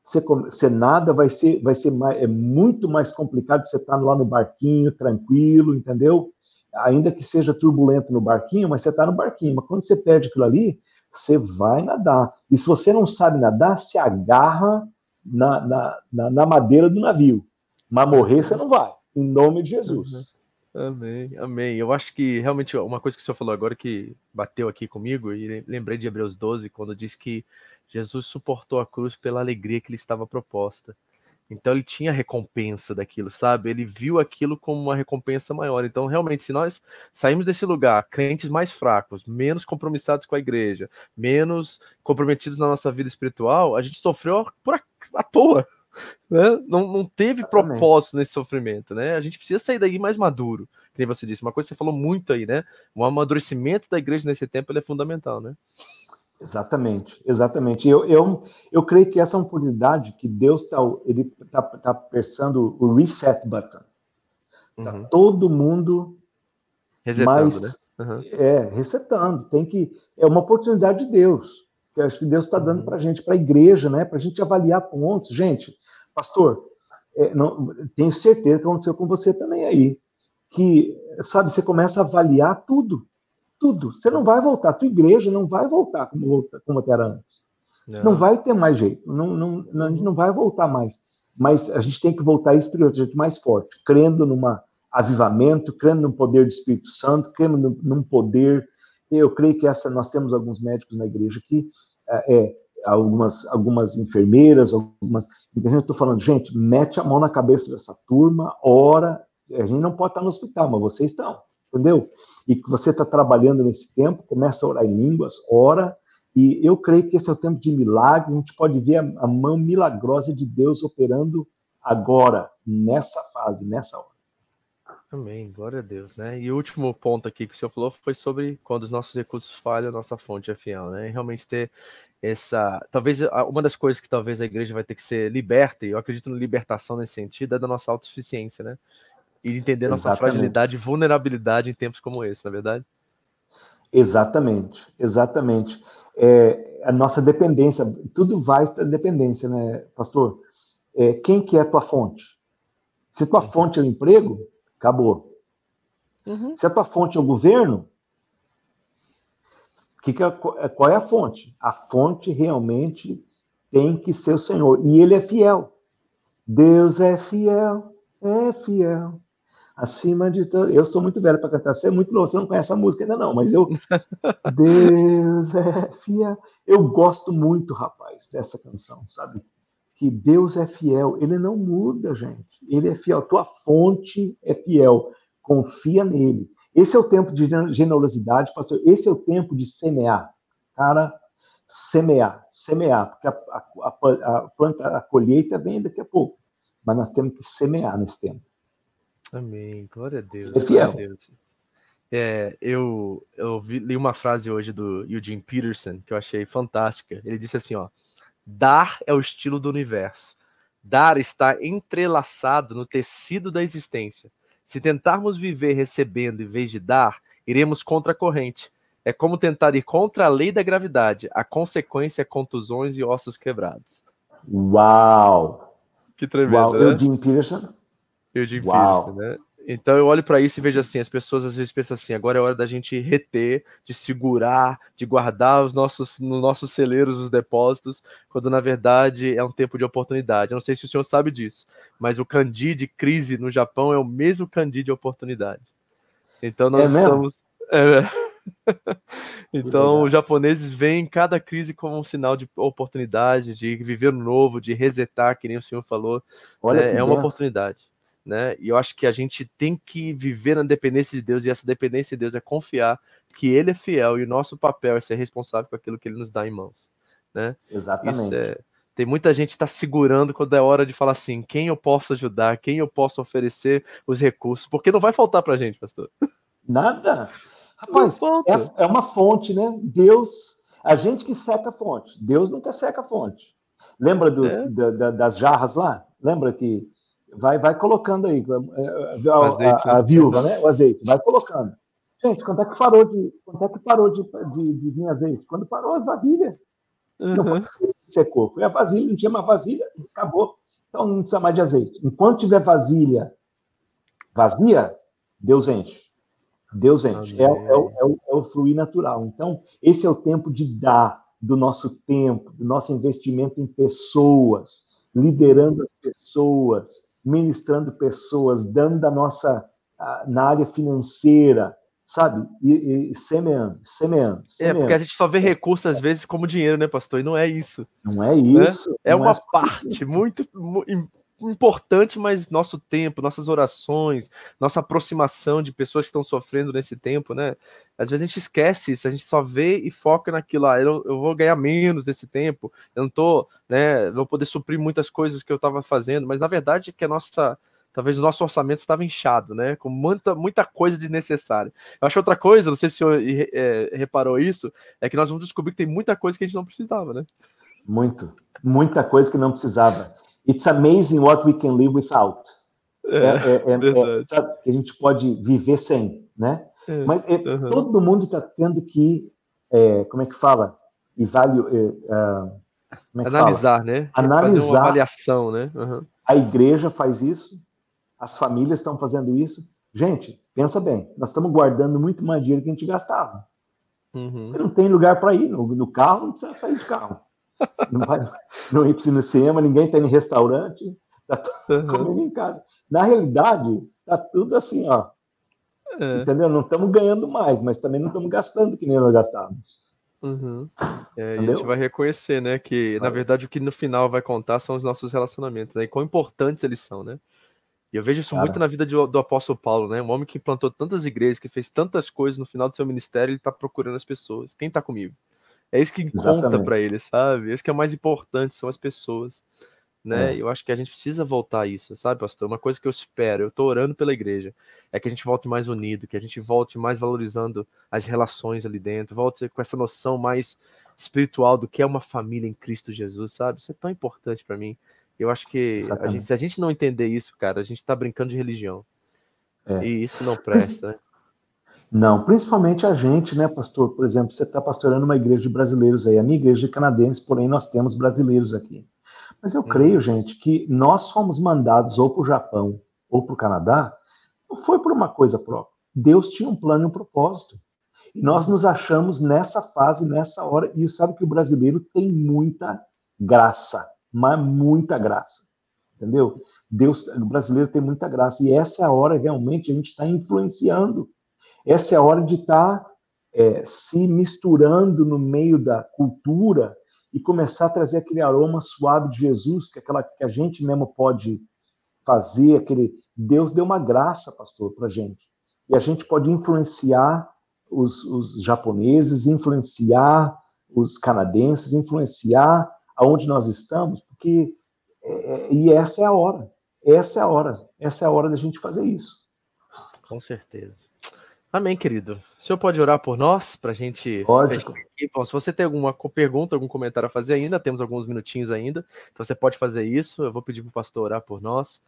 Você, você nada vai ser, vai ser mais, é muito mais complicado você estar lá no barquinho, tranquilo, entendeu? Ainda que seja turbulento no barquinho, mas você está no barquinho. Mas quando você perde aquilo ali, você vai nadar. E se você não sabe nadar, se agarra na, na, na, na madeira do navio. Mas morrer você não vai. Em nome de Jesus. Uhum. Amém, amém. Eu acho que realmente uma coisa que o senhor falou agora que bateu aqui comigo, e lembrei de Hebreus 12, quando diz que Jesus suportou a cruz pela alegria que lhe estava proposta. Então ele tinha recompensa daquilo, sabe? Ele viu aquilo como uma recompensa maior. Então, realmente, se nós saímos desse lugar, crentes mais fracos, menos compromissados com a igreja, menos comprometidos na nossa vida espiritual, a gente sofreu por à toa. Né? Não, não teve propósito nesse sofrimento, né? A gente precisa sair daí mais maduro, como você disse. Uma coisa que você falou muito aí, né? O amadurecimento da igreja nesse tempo é fundamental, né? Exatamente, exatamente. Eu, eu, eu creio que essa é uma oportunidade que Deus está tá, tá apertando o reset button. Tá uhum. todo mundo Resetando, mais, né? Uhum. É, resetando. Tem que é uma oportunidade de Deus. Que acho que Deus está dando uhum. para a gente, para a igreja, né? Para a gente avaliar pontos. Gente, pastor, é, não, tenho certeza que aconteceu com você também aí, que sabe você começa a avaliar tudo tudo. Você não vai voltar, a tua igreja não vai voltar como, como era antes. Não. não vai ter mais jeito, não, não, não, não vai voltar mais. Mas a gente tem que voltar espiritualmente mais forte, crendo numa avivamento, crendo no poder do Espírito Santo, crendo num poder. Eu creio que essa nós temos alguns médicos na igreja aqui, é, é algumas, algumas enfermeiras, algumas. Então, eu estou falando, gente, mete a mão na cabeça dessa turma, ora. A gente não pode estar no hospital, mas vocês estão entendeu? E que você está trabalhando nesse tempo, começa a orar em línguas, ora, e eu creio que esse é o tempo de milagre, a gente pode ver a, a mão milagrosa de Deus operando agora, nessa fase, nessa hora. Amém, glória a Deus, né? E o último ponto aqui que o senhor falou foi sobre quando os nossos recursos falham, a nossa fonte é fiel, né? E realmente ter essa. Talvez uma das coisas que talvez a igreja vai ter que ser liberta, e eu acredito na libertação nesse sentido, é da nossa autossuficiência, né? e entender nossa exatamente. fragilidade e vulnerabilidade em tempos como esse, na é verdade? Exatamente, exatamente. É, a nossa dependência, tudo vai para dependência, né, pastor? É, quem que é a tua fonte? Se tua uhum. fonte é o emprego, acabou. Uhum. Se a tua fonte é o governo, que que é, qual é a fonte? A fonte realmente tem que ser o Senhor. E ele é fiel. Deus é fiel, é fiel acima de tudo. Eu sou muito velho para cantar, você é muito novo, você não conhece a música ainda não, mas eu. Deus é fiel. Eu gosto muito, rapaz, dessa canção, sabe? Que Deus é fiel, ele não muda, gente. Ele é fiel, tua fonte é fiel. Confia nele. Esse é o tempo de generosidade, pastor. Esse é o tempo de semear. Cara, semear, semear, porque a, a, a, planta, a colheita vem daqui a pouco. Mas nós temos que semear nesse tempo. Amém. Glória a Deus. É glória a Deus. É, eu, eu vi, li uma frase hoje do Eugene Peterson que eu achei fantástica. Ele disse assim: ó, dar é o estilo do universo. Dar está entrelaçado no tecido da existência. Se tentarmos viver recebendo em vez de dar, iremos contra a corrente. É como tentar ir contra a lei da gravidade. A consequência é contusões e ossos quebrados. Uau! Que tremendo. Uau, né? Eugene Peterson Eugene Peterson, né? Então eu olho para isso e vejo assim, as pessoas às vezes pensam assim, agora é hora da gente reter, de segurar, de guardar os nossos nos nossos celeiros os depósitos, quando na verdade é um tempo de oportunidade. Eu não sei se o senhor sabe disso, mas o candi de crise no Japão é o mesmo candi de oportunidade. Então nós é estamos é, então, os japoneses veem cada crise como um sinal de oportunidade, de viver no novo, de resetar, que nem o senhor falou. Olha é, é uma oportunidade. Né? E eu acho que a gente tem que viver na dependência de Deus, e essa dependência de Deus é confiar que Ele é fiel e o nosso papel é ser responsável por aquilo que Ele nos dá em mãos. Né? Exatamente. É, tem muita gente que está segurando quando é hora de falar assim: quem eu posso ajudar, quem eu posso oferecer os recursos, porque não vai faltar para a gente, pastor. Nada. Rapaz, é, é, uma fonte, né? Deus, a gente que seca a fonte, Deus nunca seca a fonte. Lembra dos, é. da, da, das jarras lá? Lembra que vai, vai colocando aí é, a, azeite, a, a, a, né? viúva, né? O azeite, vai colocando. Gente, quando é que parou de, quando é que parou de, de, de vir azeite? Quando parou as vasilhas. Uhum. secou. Foi a vasilha, não tinha mais vasilha, acabou. Então não precisa mais de azeite. Enquanto tiver vasilha vazia, Deus enche. Deus enche. É, é, o, é, o, é o fluir natural. Então, esse é o tempo de dar do nosso tempo, do nosso investimento em pessoas, liderando as pessoas, ministrando pessoas, dando da nossa na área financeira, sabe? E, e semeando, semeando, semeando, É, porque a gente só vê recursos às vezes como dinheiro, né, pastor? E não é isso. Não é isso. Né? É uma é parte muito, muito importante, mas nosso tempo, nossas orações, nossa aproximação de pessoas que estão sofrendo nesse tempo, né? Às vezes a gente esquece isso, a gente só vê e foca naquilo, ah, eu, eu vou ganhar menos nesse tempo, eu não tô, né, vou poder suprir muitas coisas que eu estava fazendo, mas na verdade é que a nossa, talvez o nosso orçamento estava inchado, né, com muita, muita coisa desnecessária. Eu acho outra coisa, não sei se o senhor é, reparou isso, é que nós vamos descobrir que tem muita coisa que a gente não precisava, né? Muito, muita coisa que não precisava. It's amazing what we can live without. É, é, é, é que a gente pode viver sem, né? É, Mas uhum. todo mundo está tendo que, como é que fala? E vale, uh, analisar, fala? né? Analisar. Fazer uma avaliação, né? Uhum. A igreja faz isso, as famílias estão fazendo isso. Gente, pensa bem, nós estamos guardando muito mais dinheiro que a gente gastava. Uhum. Não tem lugar para ir no, no carro, não precisa sair de carro não vai não ir para o cinema, ninguém está em restaurante, está tudo uhum. comendo em casa. Na realidade, está tudo assim, ó. É. Entendeu? Não estamos ganhando mais, mas também não estamos gastando que nem nós gastávamos. Uhum. É, a gente vai reconhecer, né, que na verdade o que no final vai contar são os nossos relacionamentos, né, e quão importantes eles são, né? E eu vejo isso Cara. muito na vida de, do apóstolo Paulo, né? Um homem que plantou tantas igrejas, que fez tantas coisas no final do seu ministério, ele está procurando as pessoas. Quem está comigo? É isso que conta para ele, sabe? É isso que é o mais importante, são as pessoas. Né? É. Eu acho que a gente precisa voltar a isso, sabe, pastor? Uma coisa que eu espero, eu estou orando pela igreja, é que a gente volte mais unido, que a gente volte mais valorizando as relações ali dentro, volte com essa noção mais espiritual do que é uma família em Cristo Jesus, sabe? Isso é tão importante para mim. Eu acho que a gente, se a gente não entender isso, cara, a gente está brincando de religião. É. E isso não presta, né? Não, principalmente a gente, né, pastor? Por exemplo, você está pastorando uma igreja de brasileiros aí, a minha igreja é canadense, porém nós temos brasileiros aqui. Mas eu creio, uhum. gente, que nós fomos mandados ou para o Japão ou para o Canadá, não foi por uma coisa própria. Deus tinha um plano e um propósito. E nós nos achamos nessa fase, nessa hora, e sabe que o brasileiro tem muita graça, mas muita graça. Entendeu? Deus, o brasileiro tem muita graça. E essa é a hora realmente a gente está influenciando essa é a hora de estar tá, é, se misturando no meio da cultura e começar a trazer aquele aroma suave de Jesus, que, é aquela, que a gente mesmo pode fazer, aquele Deus deu uma graça, pastor, para gente. E a gente pode influenciar os, os japoneses, influenciar os canadenses, influenciar aonde nós estamos, porque é, é, e essa é a hora, essa é a hora, essa é a hora da gente fazer isso. Com certeza. Amém, querido. O senhor pode orar por nós para a gente. Pode. Bom, se você tem alguma pergunta, algum comentário a fazer ainda, temos alguns minutinhos ainda, então você pode fazer isso. Eu vou pedir para o pastor orar por nós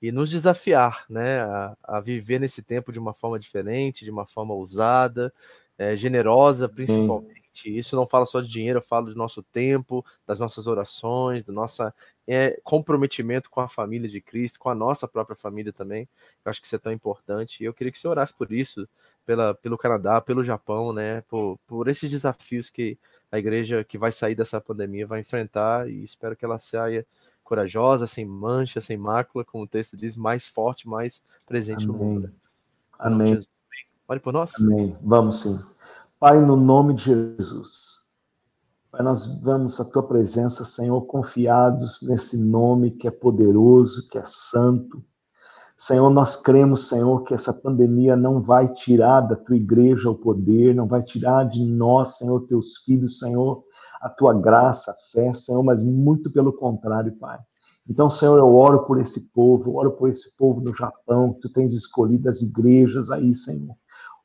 e nos desafiar, né, a, a, viver nesse tempo de uma forma diferente, de uma forma ousada, é, generosa, principalmente. Isso não fala só de dinheiro, eu falo do nosso tempo, das nossas orações, do nosso é, comprometimento com a família de Cristo, com a nossa própria família também. Eu acho que isso é tão importante. E eu queria que você orasse por isso, pela, pelo Canadá, pelo Japão, né? Por, por esses desafios que a igreja que vai sair dessa pandemia vai enfrentar e espero que ela saia corajosa, sem mancha, sem mácula, como o texto diz, mais forte, mais presente Amém. no mundo. Amém. Olhe por nós. Amém. Vamos sim. Pai, no nome de Jesus. Pai, nós vamos à tua presença, Senhor, confiados nesse nome que é poderoso, que é santo. Senhor, nós cremos, Senhor, que essa pandemia não vai tirar da tua igreja o poder, não vai tirar de nós, Senhor, teus filhos, Senhor, a tua graça, a fé, Senhor, mas muito pelo contrário, Pai. Então, Senhor, eu oro por esse povo, oro por esse povo no Japão, que tu tens escolhido as igrejas aí, Senhor.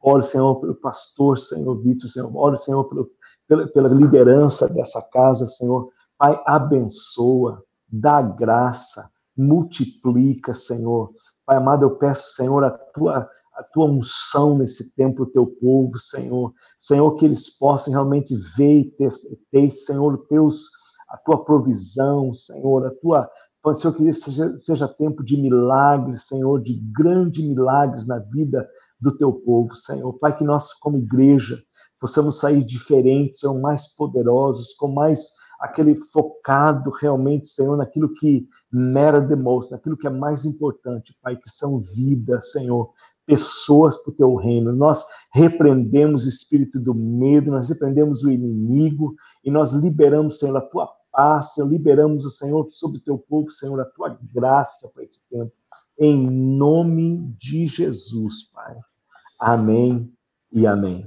Oro, Senhor, pelo pastor, Senhor Vitor, Senhor. Oro, Senhor, pelo, pela, pela liderança dessa casa, Senhor. Pai, abençoa, dá graça, multiplica, Senhor. Pai amado, eu peço, Senhor, a tua, a tua unção nesse tempo, o teu povo, Senhor. Senhor, que eles possam realmente ver e ter, ter Senhor, teus, a tua provisão, Senhor, a tua. Senhor, que seja, seja tempo de milagres, Senhor, de grandes milagres na vida do teu povo, Senhor. Pai, que nós, como igreja, possamos sair diferentes, Senhor, mais poderosos, com mais aquele focado realmente, Senhor, naquilo que the most, naquilo que é mais importante, Pai, que são vidas, Senhor, pessoas para o teu reino. Nós repreendemos o espírito do medo, nós repreendemos o inimigo e nós liberamos, Senhor, a tua paz, Senhor, liberamos o Senhor sobre o teu povo, Senhor, a tua graça para esse tempo. Em nome de Jesus, Pai. Amém e amém.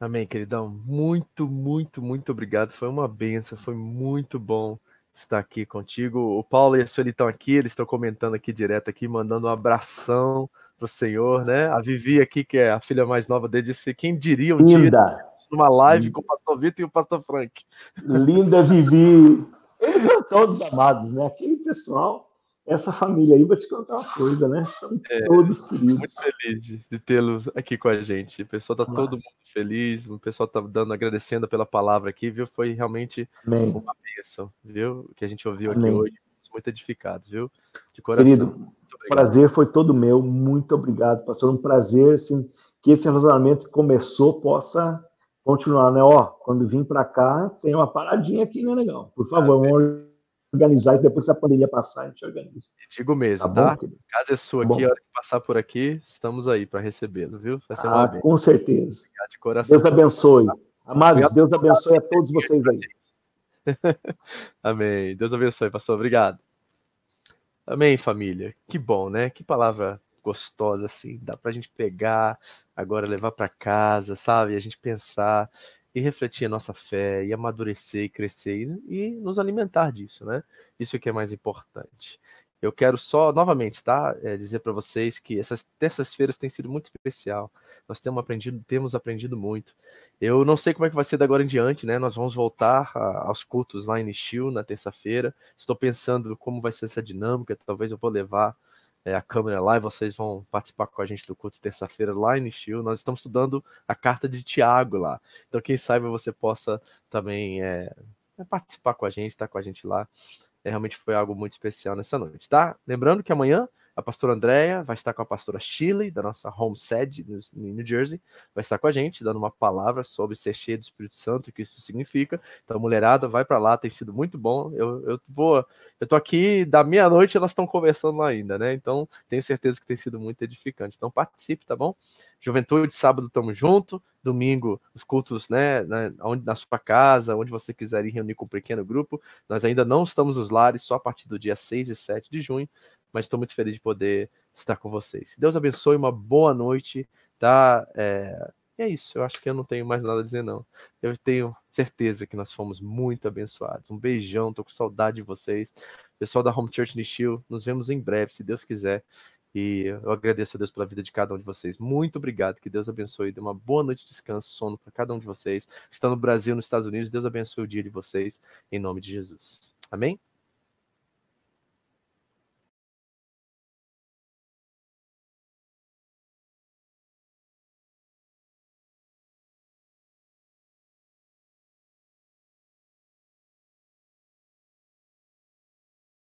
Amém, queridão. Muito, muito, muito obrigado. Foi uma benção, foi muito bom estar aqui contigo. O Paulo e a Sueli estão aqui, eles estão comentando aqui direto aqui, mandando um abração para o Senhor, né? A Vivi aqui, que é a filha mais nova dele, disse quem diria um Linda. dia numa live com o pastor Vitor e o pastor Frank. Linda Vivi. Eles são todos amados, né? Aquele pessoal essa família aí, vou te contar uma coisa, né? São é, todos queridos. Muito feliz de tê-los aqui com a gente. O pessoal tá todo mundo feliz, o pessoal tá dando, agradecendo pela palavra aqui, viu? Foi realmente Amém. uma bênção, viu? Que a gente ouviu Amém. aqui hoje. Muito edificados, viu? De coração. Querido, o prazer foi todo meu. Muito obrigado, pastor. Um prazer, assim, que esse relacionamento que começou possa continuar, né? Ó, quando vim para cá, tem uma paradinha aqui, né, legal? Por favor, vamos organizar isso depois que a pandemia passar, a gente organiza. Digo mesmo, tá? tá? Casa é sua tá aqui, a hora que passar por aqui, estamos aí para recebê-lo, viu? Vai ser uma ah, com certeza. De coração. Deus abençoe. Amados, Obrigado. Deus abençoe a todos vocês aí. Amém. Deus abençoe, pastor. Obrigado. Amém, família. Que bom, né? Que palavra gostosa assim. Dá para a gente pegar agora, levar para casa, sabe? A gente pensar e refletir a nossa fé, e amadurecer, e crescer, e, nos alimentar disso, né? Isso que é mais importante. Eu quero só, novamente, tá? É, dizer para vocês que essas terças-feiras têm sido muito especial. Nós temos aprendido, temos aprendido muito. Eu não sei como é que vai ser da agora em diante, né? Nós vamos voltar a, aos cultos lá em Nishio na terça-feira. Estou pensando como vai ser essa dinâmica. Talvez eu vou levar é, a câmera lá e vocês vão participar com a gente do culto terça-feira lá em Nishio. Nós estamos estudando a carta de Tiago lá. Então, quem sabe você possa também é, é participar com a gente, estar tá com a gente lá. É, realmente foi algo muito especial nessa noite, tá? Lembrando que amanhã a pastora Andréia vai estar com a pastora Shirley, da nossa home sede no New Jersey, vai estar com a gente, dando uma palavra sobre ser cheio do Espírito Santo, o que isso significa. Então, mulherada, vai para lá, tem sido muito bom. Eu, eu vou, eu tô aqui da meia-noite, elas estão conversando lá ainda, né? Então, tenho certeza que tem sido muito edificante. Então, participe, tá bom? Juventude, sábado estamos junto, domingo os cultos, né, na, onde, na sua casa, onde você quiser ir reunir com um pequeno grupo. Nós ainda não estamos nos lares, só a partir do dia 6 e 7 de junho, mas estou muito feliz de poder estar com vocês. Deus abençoe, uma boa noite, tá? É, é isso, eu acho que eu não tenho mais nada a dizer, não. Eu tenho certeza que nós fomos muito abençoados. Um beijão, tô com saudade de vocês. Pessoal da Home Church Nishio, nos vemos em breve, se Deus quiser. E eu agradeço a Deus pela vida de cada um de vocês. Muito obrigado. Que Deus abençoe. Dê uma boa noite de descanso, sono para cada um de vocês. Estão no Brasil, nos Estados Unidos. Deus abençoe o dia de vocês. Em nome de Jesus. Amém?